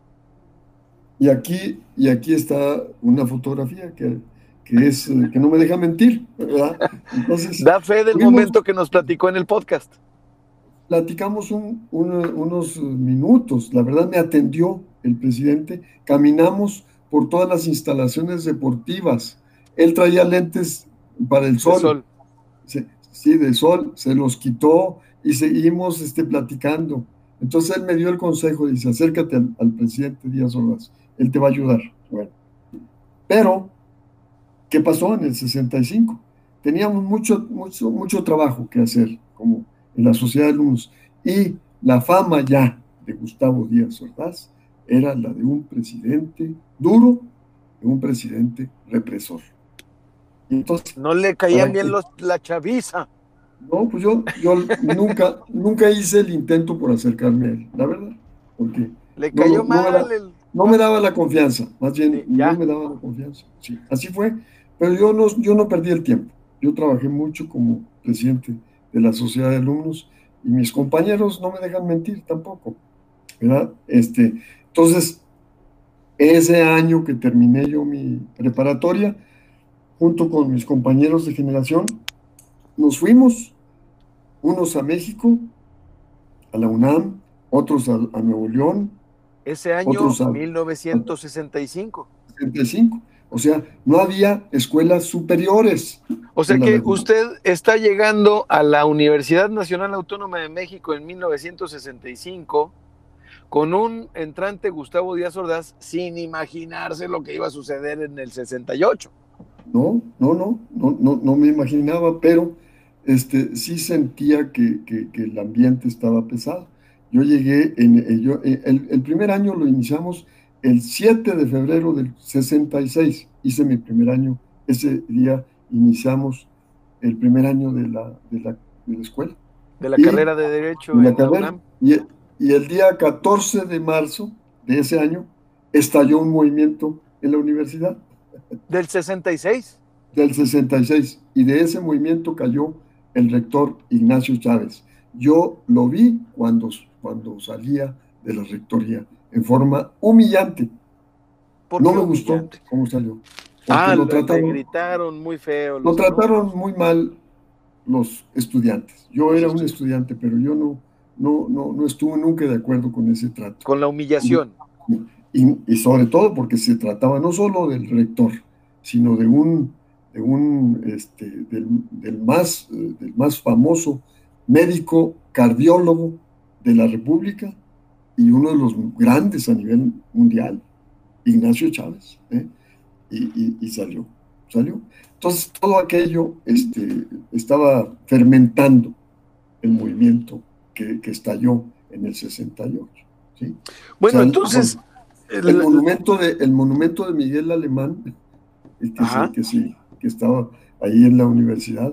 Y aquí, y aquí está una fotografía que, es, que no me deja mentir, da fe del momento que nos platicó en el podcast. Platicamos unos minutos, la verdad me atendió el presidente, caminamos por todas las instalaciones deportivas, él traía lentes para el sol, Sí, de sol, se los quitó y seguimos este, platicando. Entonces él me dio el consejo, dice, acércate al, presidente Díaz Ordaz, él te va a ayudar. Bueno, pero, ¿qué pasó en el 65? Teníamos mucho, mucho, mucho trabajo que hacer como en la sociedad de alumnos. Y la fama ya de Gustavo Díaz Ordaz era la de un presidente duro, de un presidente represor. Entonces, no le caían bien los, la chaviza. No, pues yo, yo nunca, nunca hice el intento por acercarme a él, la verdad, porque le cayó mal no me daba la confianza, más bien no me daba la confianza. Sí, así fue, pero yo no, yo no perdí el tiempo. Yo trabajé mucho como presidente de la sociedad de alumnos y mis compañeros no me dejan mentir tampoco, ¿verdad? Este, entonces, ese año que terminé yo mi preparatoria, junto con mis compañeros de generación, nos fuimos, unos a México, a la UNAM, otros a, Nuevo León. Ese año, otros a, 1965. 65. O sea, no había escuelas superiores. O sea que usted está llegando a la Universidad Nacional Autónoma de México en 1965 con un entrante Gustavo Díaz Ordaz sin imaginarse lo que iba a suceder en el 68. No, no, no, no, no, no me imaginaba, pero este, sí sentía que, el ambiente estaba pesado. Yo llegué, en, eh, eh, el, el primer año lo iniciamos el 7 de febrero del 66 hice mi primer año. Ese día iniciamos el primer año de la, de la, escuela. De la carrera de Derecho. en la y, y, el día 14 de marzo de ese año estalló un movimiento en la universidad. ¿Del 66? Del 66. Y de ese movimiento cayó el rector Ignacio Chávez. Yo lo vi cuando, cuando salía de la rectoría en forma humillante. no me gustó cómo salió. Ah, lo trataron, gritaron muy feo. Lo trataron muy mal los estudiantes. Yo era un estudiante, pero yo no, no, no, no estuve nunca de acuerdo con ese trato. Con la humillación. Y, sobre todo porque se trataba no solo del rector, sino de un, de un este, del, más, del más famoso médico cardiólogo de la República y uno de los grandes a nivel mundial, Ignacio Chávez, ¿eh? y, salió, salió. Entonces todo aquello este, estaba fermentando el movimiento que, estalló en el 68. ¿sí? Bueno, entonces... El, monumento de, el monumento de Miguel Alemán, que, sí, que, estaba ahí en la universidad,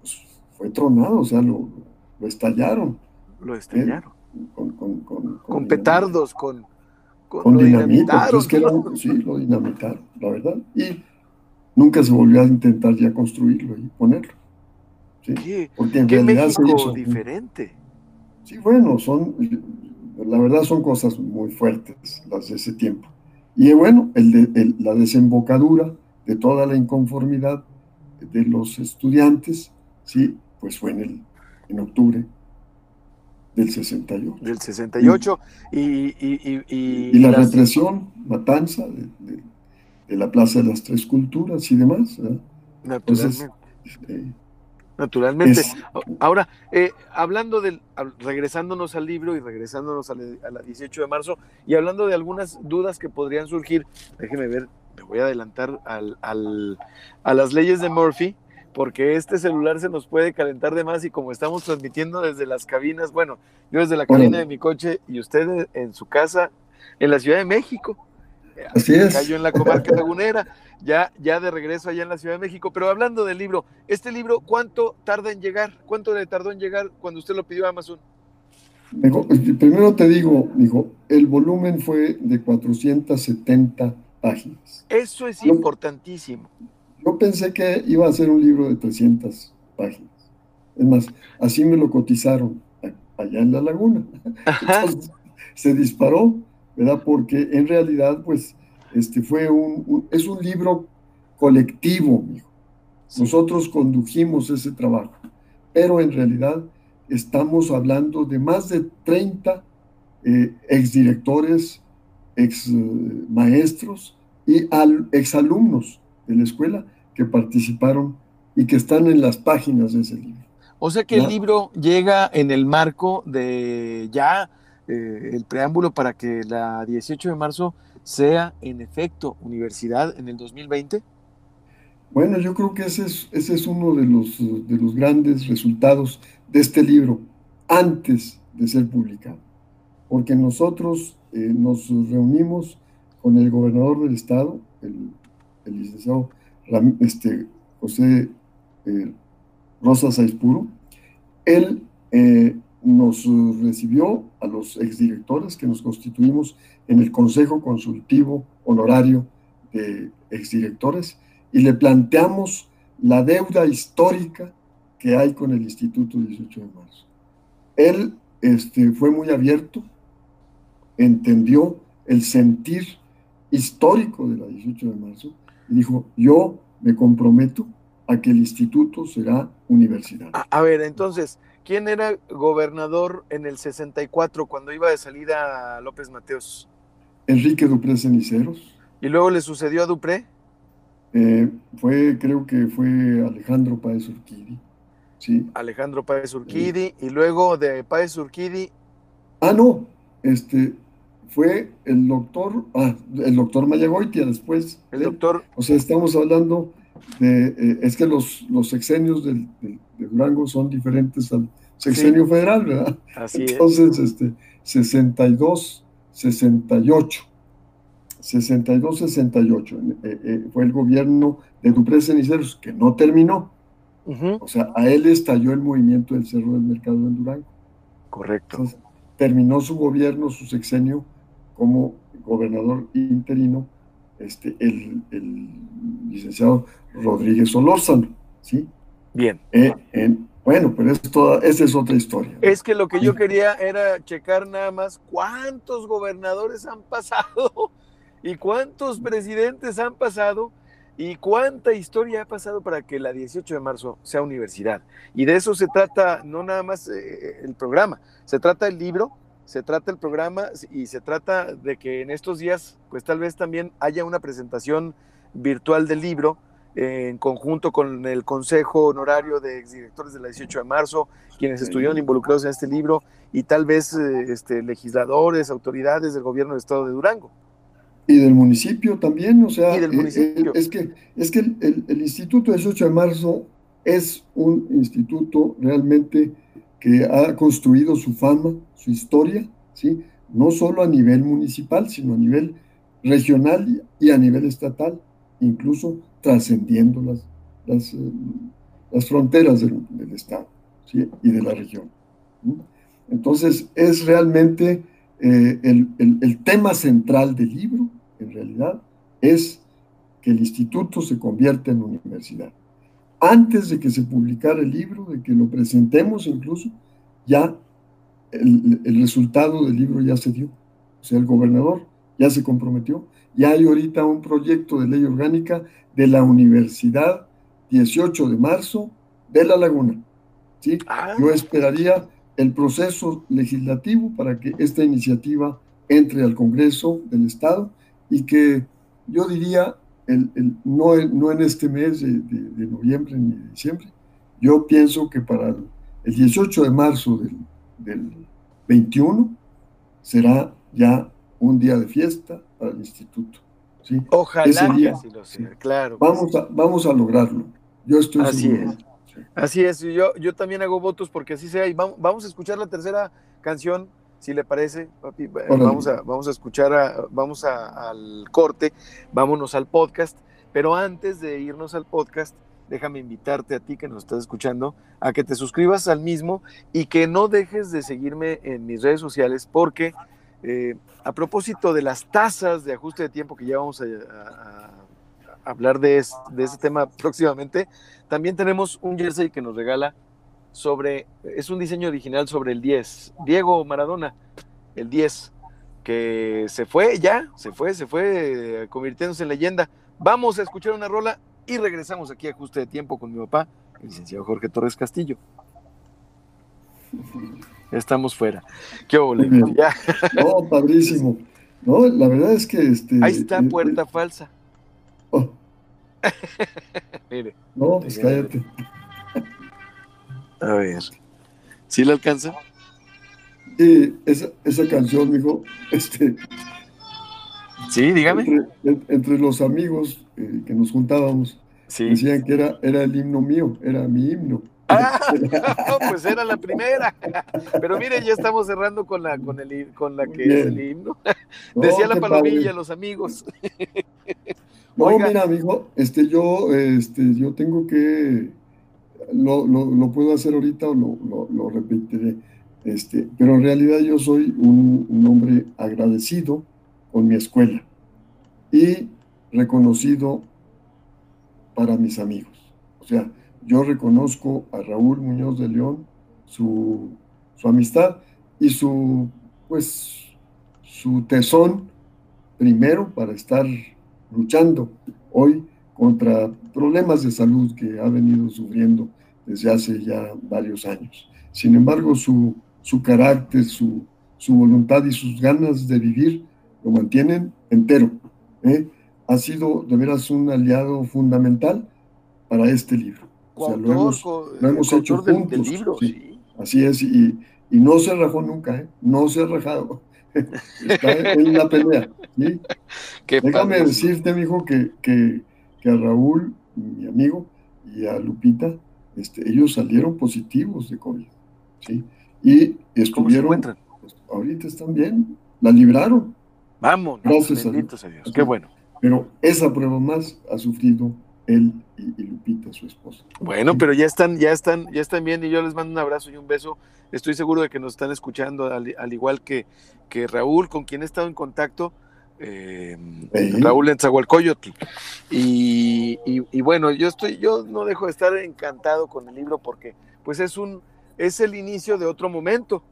pues, fue tronado, o sea, lo, lo estallaron. Lo estallaron. Con, con, con, petardos, con, con, dinamita. Pues, que sí, lo dinamitaron, la verdad. Y nunca se volvió a intentar ya construirlo y ponerlo. ¿sí? ¿Qué, Porque en realidad México diferente? Sí, bueno, son, la verdad son cosas muy fuertes las de ese tiempo. Y bueno, el de, la desembocadura de toda la inconformidad de los estudiantes, sí, pues fue en, el, en octubre del 68. Del 68 y, y, y, la represión, matanza de, de, la Plaza de las Tres Culturas y demás. Naturalmente. Este, Naturalmente. Ahora, eh, hablando del, regresándonos al libro y regresándonos a la, 18 de marzo y hablando de algunas dudas que podrían surgir, déjeme ver, me voy a adelantar al, al, a las leyes de Murphy porque este celular se nos puede calentar de más y como estamos transmitiendo desde las cabinas, bueno, yo desde la cabina de mi coche y usted en su casa en la Ciudad de México. Así es. Cayó en la comarca lagunera, ya, ya de regreso allá en la Ciudad de México. Pero hablando del libro, este libro, ¿cuánto tarda en llegar? ¿Cuánto le tardó en llegar cuando usted lo pidió a Amazon? primero te digo, dijo, el volumen fue de 470 páginas. Eso es importantísimo. Yo pensé que iba a ser un libro de 300 páginas. Es más, así me lo cotizaron allá en la laguna. Entonces, se disparó, ¿verdad? Porque en realidad, pues, este fue un, es un libro colectivo, mijo. Nosotros condujimos ese trabajo, pero en realidad estamos hablando de más de 30 eh, exdirectores, ex maestros y al, exalumnos de la escuela que participaron y que están en las páginas de ese libro. O sea que el libro llega en el marco de ya eh, el preámbulo para que la 18 de marzo sea en efecto universidad en el 2020. Bueno, yo creo que ese es, ese es uno de los, de los grandes resultados de este libro antes de ser publicado, porque nosotros eh, nos reunimos con el gobernador del estado, el licenciado este, José eh, Rosa Saispuro, él eh, nos recibió a los exdirectores que nos constituimos en el Consejo Consultivo Honorario de Exdirectores y le planteamos la deuda histórica que hay con el Instituto 18 de Marzo. Él este, fue muy abierto, entendió el sentir histórico de la 18 de marzo dijo, yo me comprometo a que el instituto será universidad. A, ver, entonces, ¿quién era gobernador en el 64 cuando iba de salida López Mateos? Enrique Dupré Ceniceros. ¿Y luego le sucedió a Dupré? Eh, fue, creo que fue Alejandro Páez Urquidi. Sí. Alejandro Páez Urquidi, y luego de Páez Urquidi. Ah, no, este, fue el doctor, ah, el doctor Mayagoitia después. El doctor. O sea, estamos hablando de, eh, es que los, los sexenios del, de Durango son diferentes al sexenio federal, ¿verdad? Así Entonces, este, 62, 68. 62, 68 fue el gobierno de Dupré Ceniceros, que no terminó. O sea, a él estalló el movimiento del Cerro del Mercado en Durango. Correcto. terminó su gobierno, su sexenio, como gobernador interino este, el, licenciado Rodríguez Solórzano, ¿sí? Bien. Eh, bueno, pero es toda, esa es otra historia. Es que lo que yo quería era checar nada más cuántos gobernadores han pasado y cuántos presidentes han pasado y cuánta historia ha pasado para que la 18 de marzo sea universidad. Y de eso se trata no nada más eh, el programa, se trata el libro, se trata el programa y se trata de que en estos días, pues tal vez también haya una presentación virtual del libro en conjunto con el Consejo Honorario de Exdirectores de la 18 de marzo, quienes estuvieron involucrados en este libro, y tal vez eh, este, legisladores, autoridades del gobierno del estado de Durango. Y del municipio también, o sea, Y del municipio. es que, es que el, el Instituto 18 de marzo es un instituto realmente que ha construido su fama, su historia, ¿sí? no solo a nivel municipal, sino a nivel regional y a nivel estatal, incluso trascendiendo las, las, eh, fronteras del, Estado y de la región. Entonces, es realmente eh, el, el tema central del libro, en realidad, es que el instituto se convierta en universidad. Antes de que se publicara el libro, de que lo presentemos incluso, ya el, el, resultado del libro ya se dio. O sea, el gobernador ya se comprometió. Ya hay ahorita un proyecto de ley orgánica de la Universidad 18 de marzo de La Laguna. ¿sí? Ah. Yo esperaría el proceso legislativo para que esta iniciativa entre al Congreso del Estado y que yo diría, el, el, no, no, en este mes de, de, de, noviembre ni de diciembre, yo pienso que para el, el 18 de marzo del, del 21 será ya un día de fiesta para el instituto. ¿sí? Ojalá día, que lo sea, claro. Vamos a, vamos a lograrlo. Yo estoy así seguro. Es. Así es, yo, yo también hago votos porque así sea. Y vamos, vamos a escuchar la tercera canción, si le parece, papi. Vamos a, vamos a escuchar, a, vamos a, al corte, vámonos al podcast. Pero antes de irnos al podcast, déjame invitarte a ti que nos estás escuchando a que te suscribas al mismo y que no dejes de seguirme en mis redes sociales porque eh, a propósito de las tasas de ajuste de tiempo que ya vamos a, a, a hablar de, es, de ese tema próximamente, también tenemos un jersey que nos regala sobre, es un diseño original sobre el 10, Diego Maradona, el 10, que se fue ya, se fue, se fue convirtiéndose en leyenda. Vamos a escuchar una rola y regresamos aquí a ajuste de tiempo con mi papá, el licenciado Jorge Torres Castillo. Estamos fuera. ¿Qué ole? Ya. No, padrísimo. No, la verdad es que este. Ahí está, puerta eh, falsa. Oh. Mire. No, pues cállate. A ver. ¿Sí le alcanza? Sí, esa, esa canción, mijo, este. Sí, dígame. Entre, entre los amigos eh, que nos juntábamos, sí. decían que era, era el himno mío, era mi himno. Ah, no, pues era la primera. Pero mire, ya estamos cerrando con la, con el, con la que Bien. es el himno. Decía la palomilla, padre. los amigos. No, Oiga. mira, amigo, este, yo, este, yo tengo que, lo, lo, puedo hacer ahorita o lo, lo, lo, repetiré, este, pero en realidad yo soy un, un hombre agradecido con mi escuela y reconocido para mis amigos. O sea, yo reconozco a Raúl Muñoz de León su, su amistad y su, pues, su tesón primero para estar luchando hoy contra problemas de salud que ha venido sufriendo desde hace ya varios años. Sin embargo, su, su carácter, su, su voluntad y sus ganas de vivir lo mantienen entero. ¿eh? Ha sido de veras un aliado fundamental para este libro. O sea, lo hemos, lo hemos hecho juntos. Del libro, sí. Sí. Así es, y, y, no se rajó nunca, ¿eh? no se ha rajado. Está en la pelea. ¿sí? Déjame padre. decirte, mijo, que, que, que, a Raúl, mi amigo, y a Lupita, este, ellos salieron positivos de COVID. ¿sí? Y estuvieron. Pues, ahorita están bien, la libraron. Vamos, gracias a Dios. a Dios. Qué bueno. Pero esa prueba más ha sufrido él y, y, Lupita, su esposa. Bueno, pero ya están, ya están, ya están bien y yo les mando un abrazo y un beso. Estoy seguro de que nos están escuchando, al, al igual que, que, Raúl, con quien he estado en contacto, eh. Raúl en Zahualcoyotl. Y, y, y, bueno, yo estoy, yo no dejo de estar encantado con el libro porque pues es un, es el inicio de otro momento.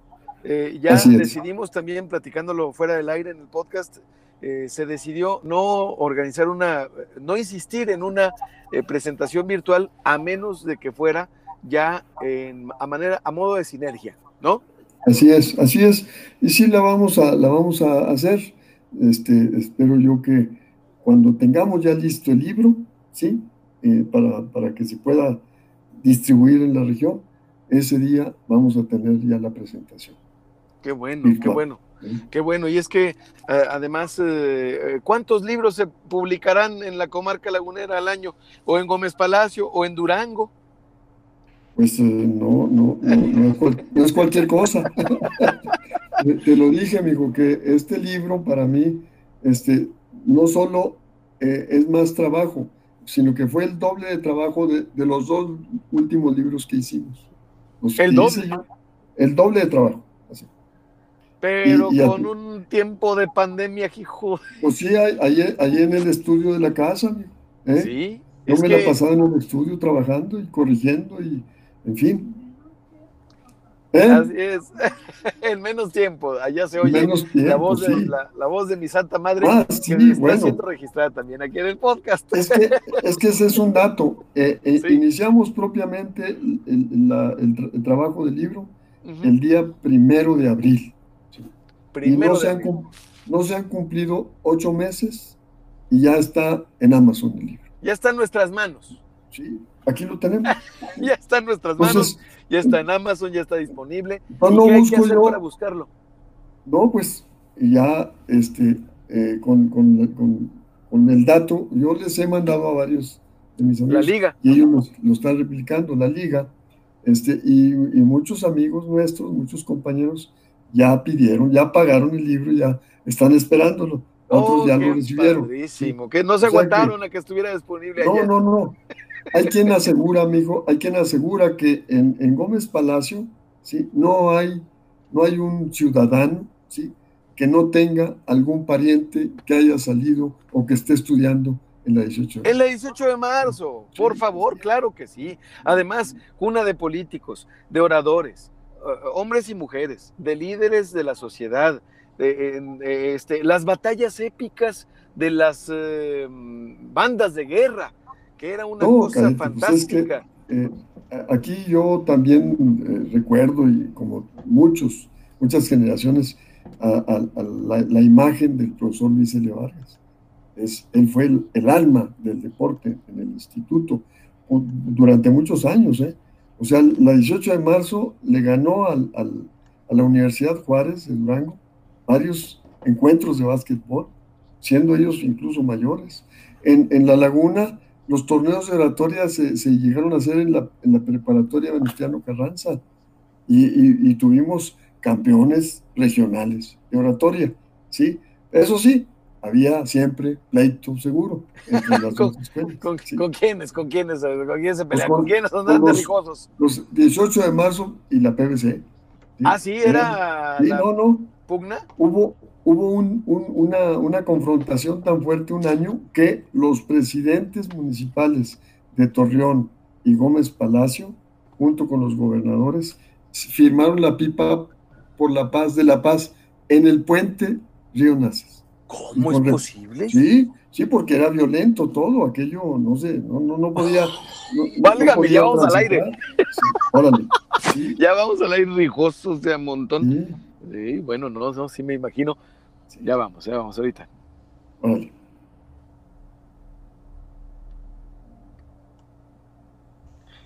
Eh, ya decidimos también platicándolo fuera del aire en el podcast, eh, se decidió no organizar una, no insistir en una eh, presentación virtual a menos de que fuera ya en, a manera, a modo de sinergia, ¿no? Así es, así es, y sí la vamos a, la vamos a hacer. Este, espero yo que cuando tengamos ya listo el libro, sí, eh, para, para que se pueda distribuir en la región, ese día vamos a tener ya la presentación. Qué bueno, qué bueno. Qué bueno, y es que eh, además, eh, ¿cuántos libros se publicarán en la comarca lagunera al año? ¿O en Gómez Palacio o en Durango? Pues no, no, no, es cualquier cosa. Te lo dije, amigo, que este libro para mí, este, no solo es más trabajo, sino que fue el doble de trabajo de, los dos últimos libros que hicimos. el doble. el doble de trabajo. Pero con un tiempo de pandemia, hijo. Pues sí, ahí, en el estudio de la casa, ¿eh? Sí. Yo me la pasaba en el estudio trabajando y corrigiendo y, en fin, ¿Eh? Así es, en menos tiempo, allá se oye la, voz de, la, voz de mi santa madre ah, que está siendo registrada también aquí en el podcast. Es que, es que ese es un dato. Eh, eh, iniciamos propiamente el, trabajo del libro el día primero de abril. Primero no, se Han, no se han cumplido ocho meses y ya está en Amazon el libro. Ya está en nuestras manos. Sí, aquí lo tenemos. ya está en nuestras manos ya está en Amazon, ya está disponible. No, ¿Y qué hay que hacer para buscarlo? No, pues ya este, eh, con, con, con, el dato, yo les he mandado a varios de mis amigos. La liga. Y ellos lo, están replicando, la liga. Este, y, y, muchos amigos nuestros, muchos compañeros ya pidieron, ya pagaron el libro, ya están esperándolo. Otros ya lo recibieron. que no se aguantaron a que estuviera disponible. No, no, no. Hay quien asegura, amigo, hay quien asegura que en, Gómez Palacio, ¿sí? No hay, no hay un ciudadano, ¿sí? Que no tenga algún pariente que haya salido o que esté estudiando en la 18 de marzo. En la 18 de marzo, por favor, claro que sí. Además, cuna de políticos, de oradores, eh, hombres y mujeres, de líderes de la sociedad, de, este, las batallas épicas de las eh, bandas de guerra, que era una cosa pues fantástica. Eh, aquí yo también eh, recuerdo, y como muchos, muchas generaciones, a, la, imagen del profesor Luis L. Vargas. Es, él fue el, alma del deporte en el instituto durante muchos años. ¿eh? O sea, la 18 de marzo le ganó al, a la Universidad Juárez de Durango varios encuentros de básquetbol, siendo ellos incluso mayores. En, en La Laguna los torneos de oratoria se, llegaron a hacer en la, en la preparatoria Venustiano Carranza y, tuvimos campeones regionales de oratoria, ¿sí? Eso sí, había siempre pleito seguro entre las ¿Con, ¿con, quiénes? ¿Con quiénes? ¿Con quiénes se pues pelean? ¿Con, quiénes son tan los, los 18 de marzo y la PBC. Ah, sí, era. Sí, no, no. ¿Pugna? Hubo, hubo una, confrontación tan fuerte un año que los presidentes municipales de Torreón y Gómez Palacio, junto con los gobernadores, firmaron la pipa por la paz de la paz en el puente Río Naces. ¿Cómo es posible? Sí, sí, porque era violento todo, aquello, no sé, no, no, no podía. Válgame, ya vamos al aire. órale. Ya vamos al aire rijosos de a montón. Sí, bueno, no, no, sí me imagino. Ya vamos, ya vamos ahorita.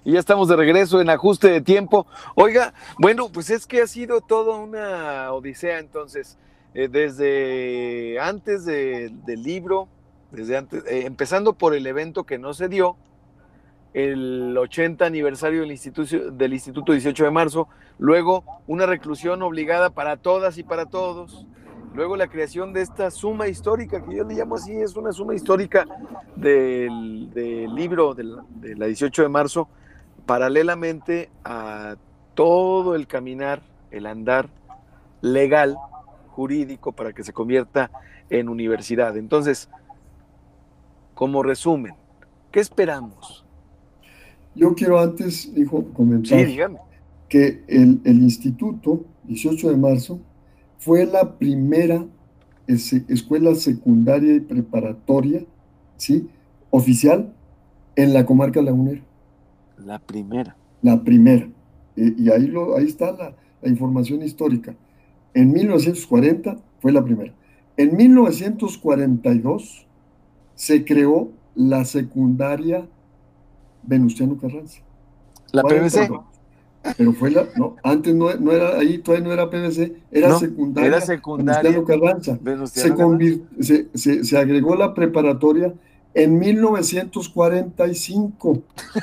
Y ya estamos de regreso en ajuste de tiempo. Oiga, bueno, pues es que ha sido toda una odisea entonces, eh, desde antes del libro, desde antes, eh, empezando por el evento que no se dio, el 80 aniversario del Instituto, del Instituto 18 de marzo, luego una reclusión obligada para todas y para todos, luego la creación de esta suma histórica, que yo le llamo así, es una suma histórica del, libro de la, 18 de marzo, paralelamente a todo el caminar, el andar legal, jurídico, para que se convierta en universidad. Entonces, como resumen, ¿qué esperamos? Yo quiero antes, hijo, comentar que el, instituto, 18 de marzo, fue la primera escuela secundaria y preparatoria, ¿sí? Oficial en la comarca lagunera. La primera. La primera. y ahí, lo, ahí está la, la información histórica. En 1940 fue la primera. En 1942 se creó la secundaria Venustiano Carranza. ¿La PVC? Pero fue la, no, antes no, no, era ahí, todavía no era PVC, era secundaria. Era secundaria. Carranza. se, se, se, agregó la preparatoria en 1945.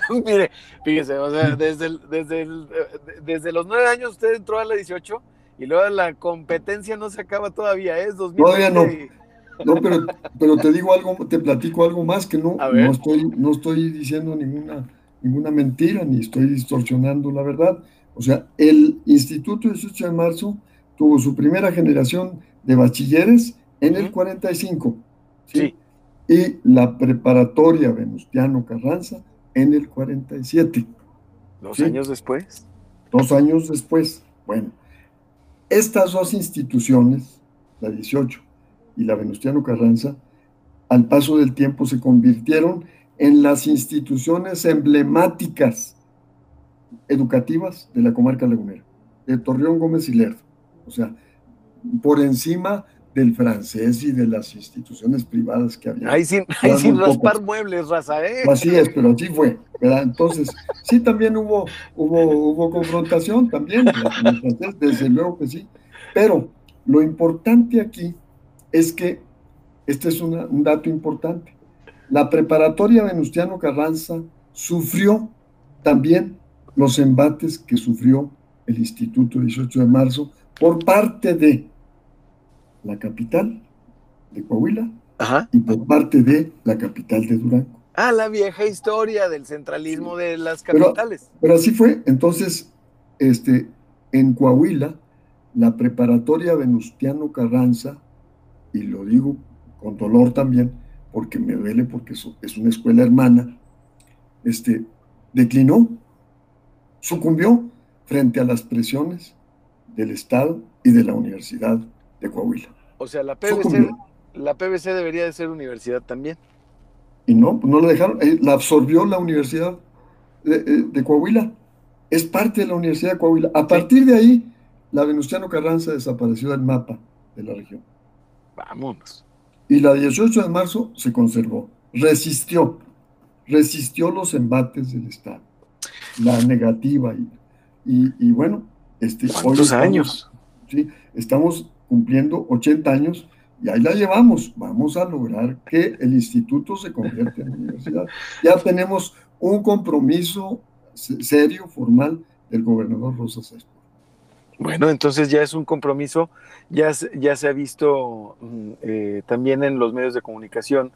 Mire, fíjese, o sea, desde, desde, desde los nueve años usted entró a la 18 y luego la competencia no se acaba todavía, es 2020. Todavía no. No, pero, pero te digo algo, te platico algo más que no, no estoy, no estoy diciendo ninguna, ninguna mentira, ni estoy distorsionando la verdad. O sea, el Instituto 18 de Marzo tuvo su primera generación de bachilleres en el 45. ¿sí? Y la preparatoria Venustiano Carranza en el 47. ¿Dos años después? Dos años después. Bueno, estas dos instituciones, la 18 y la Venustiano Carranza, al paso del tiempo se convirtieron en las instituciones emblemáticas educativas de la comarca lagunera, de Torreón Gómez y Lerdo. O sea, por encima del francés y de las instituciones privadas que había. Ahí sin, sin raspar muebles, raza, ¿eh? Así es, pero así fue, ¿verdad? Entonces, sí, también hubo, hubo, hubo confrontación, también, desde luego que sí, pero lo importante aquí es que, este es un dato importante, la preparatoria Venustiano Carranza sufrió también los embates que sufrió el Instituto 18 de Marzo por parte de la capital de Coahuila y por parte de la capital de Durango. Ah, la vieja historia del centralismo de las capitales. Pero, así fue. Entonces, este, en Coahuila, la preparatoria Venustiano Carranza, y lo digo con dolor también, porque me duele, porque es una escuela hermana, este, declinó, sucumbió frente a las presiones del Estado y de la Universidad de Coahuila. O sea, la PBC, la PBC debería de ser universidad también. Y no, no la dejaron, eh, la absorbió la Universidad eh, de, Coahuila. Es parte de la Universidad de Coahuila. A partir de ahí, la Venustiano Carranza desapareció del mapa de la región. Vámonos. Y la 18 de marzo se conservó. Resistió. Resistió los embates del Estado. La negativa. Y, y, bueno, este, ¿cuántos años? Sí, estamos cumpliendo 80 años y ahí la llevamos. Vamos a lograr que el instituto se convierta en universidad. Ya tenemos un compromiso serio, formal, del gobernador Rosas Bueno, entonces ya es un compromiso, ya, ya se ha visto mm, eh, también en los medios de comunicación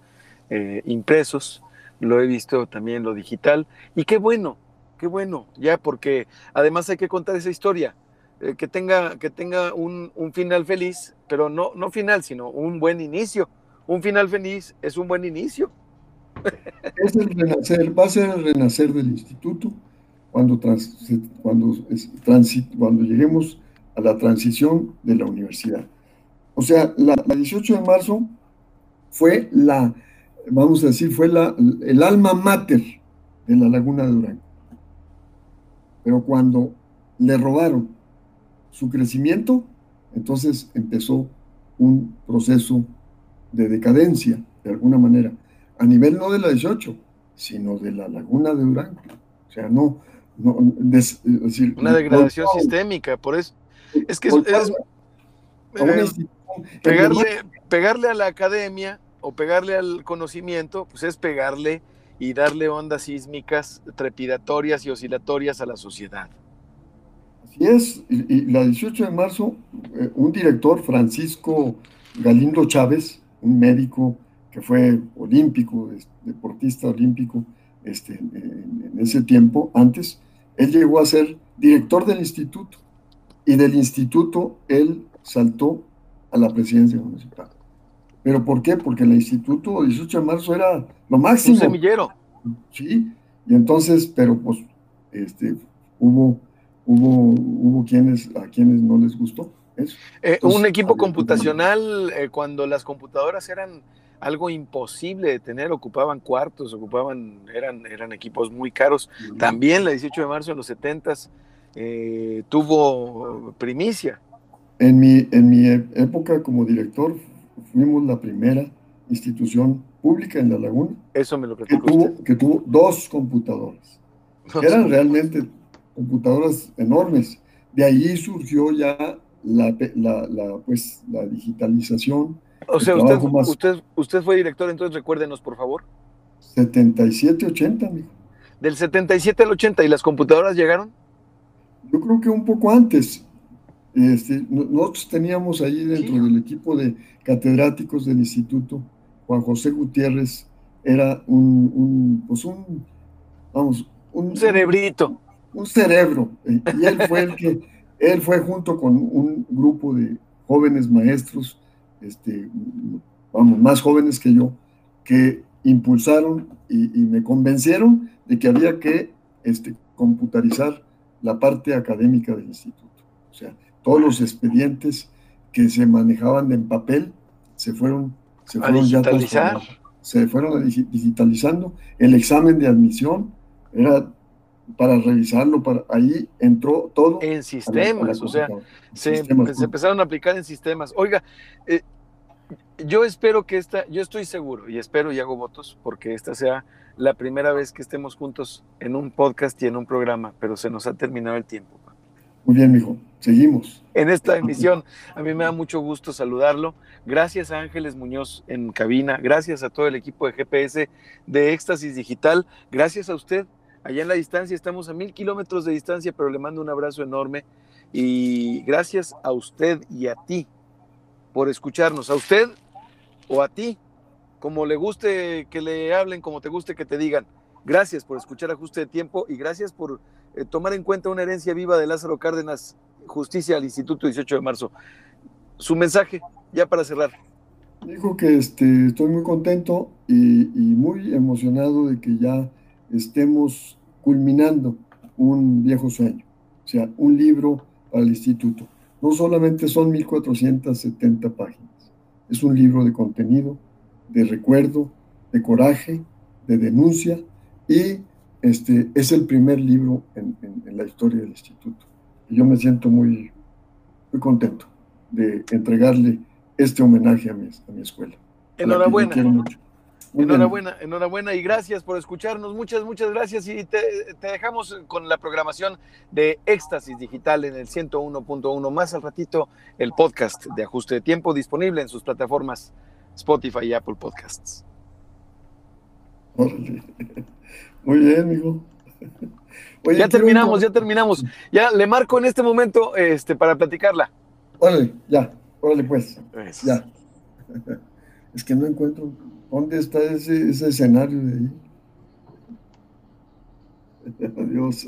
eh, impresos, lo he visto también en lo digital, y qué bueno, qué bueno, ya porque además hay que contar esa historia. Eh, que tenga, que tenga un, final feliz, pero no, no final, sino un buen inicio. Un final feliz es un buen inicio. Va a ser el renacer del instituto cuando, cuando, cuando lleguemos a la transición de la universidad. O sea, la, 18 de marzo fue la, vamos a decir, fue la, el alma mater de la Laguna de Durango. Pero cuando le robaron su crecimiento, entonces empezó un proceso de decadencia, de alguna manera, a nivel no de la 18, sino de la laguna de Durango. O sea, no, no decir, una degradación sistémica, por eso. Es que es, eh, pegarle, pegarle a la academia o pegarle al conocimiento, pues es pegarle y darle ondas sísmicas trepidatorias y oscilatorias a la sociedad. Así es, y, la 18 de marzo, eh, un director, Francisco Galindo Chávez, un médico que fue olímpico, deportista olímpico este, en, ese tiempo, antes, él llegó a ser director del instituto y del instituto él saltó a la presidencia municipal. ¿Pero por qué? Porque el instituto 18 de marzo era lo máximo. Un semillero. Sí, y entonces, pero pues este, hubo hubo, hubo quienes, a quienes no les gustó eso. Eh, un equipo computacional, eh, cuando las computadoras eran algo imposible de tener, ocupaban cuartos, ocupaban, eran, eran equipos muy caros. También la 18 de marzo de los 70 eh, tuvo primicia. En mi, en mi época como director fuimos la primera institución pública en La Laguna. Eso me lo que tuvo, que tuvo dos computadoras. Eran realmente computadoras enormes. De ahí surgió ya la, la, pues, la digitalización. O sea, usted, usted, usted fue director, entonces recuérdenos, por favor. 77, 80, amigo. Del 77 al 80, ¿y las computadoras llegaron? Yo creo que un poco antes. Este, nosotros teníamos ahí dentro del equipo de catedráticos del instituto, Juan José Gutiérrez era un, pues un, vamos, un cerebrito. Un cerebro. Y él fue el que, él fue junto con un grupo de jóvenes maestros, este, vamos, más jóvenes que yo, que impulsaron y, me convencieron de que había que este, computarizar la parte académica del instituto. O sea, todos los expedientes que se manejaban en papel se fueron, se fueron ya se fueron digitalizando. El examen de admisión era para revisarlo, para ahí entró todo. En sistemas, o sea, se, empezaron a aplicar en sistemas. Oiga, eh, yo espero que esta, yo estoy seguro y espero y hago votos porque esta sea la primera vez que estemos juntos en un podcast y en un programa, pero se nos ha terminado el tiempo. Muy bien, mijo. Seguimos. En esta emisión, a mí me da mucho gusto saludarlo. Gracias a Ángeles Muñoz en cabina, gracias a todo el equipo de GPS de Éxtasis Digital, gracias a usted. Allá en la distancia, estamos a mil kilómetros de distancia, pero le mando un abrazo enorme. Y gracias a usted y a ti por escucharnos. A usted o a ti, como le guste que le hablen, como te guste que te digan. Gracias por escuchar Ajuste de Tiempo y gracias por eh, tomar en cuenta una herencia viva de Lázaro Cárdenas, justicia al Instituto 18 de marzo. Su mensaje, ya para cerrar. Dijo que este, estoy muy contento y, muy emocionado de que ya estemos culminando un viejo sueño, o sea, un libro para el instituto. No solamente son 1470 páginas, es un libro de contenido, de recuerdo, de coraje, de denuncia y este, es el primer libro en, la historia del instituto. Y yo me siento muy, muy contento de entregarle este homenaje a mi, a mi escuela. Enhorabuena. Enhorabuena, enhorabuena y gracias por escucharnos. Muchas, muchas gracias. Y te, te, dejamos con la programación de Éxtasis Digital en el 101.1. Más al ratito, el podcast de ajuste de tiempo disponible en sus plataformas Spotify y Apple Podcasts. Muy bien, amigo. ya terminamos, ya terminamos. Ya le marco en este momento este, para platicarla. Órale, ya, órale pues. Ya. Es que no encuentro dónde está ese, ese escenario de ahí. Adiós.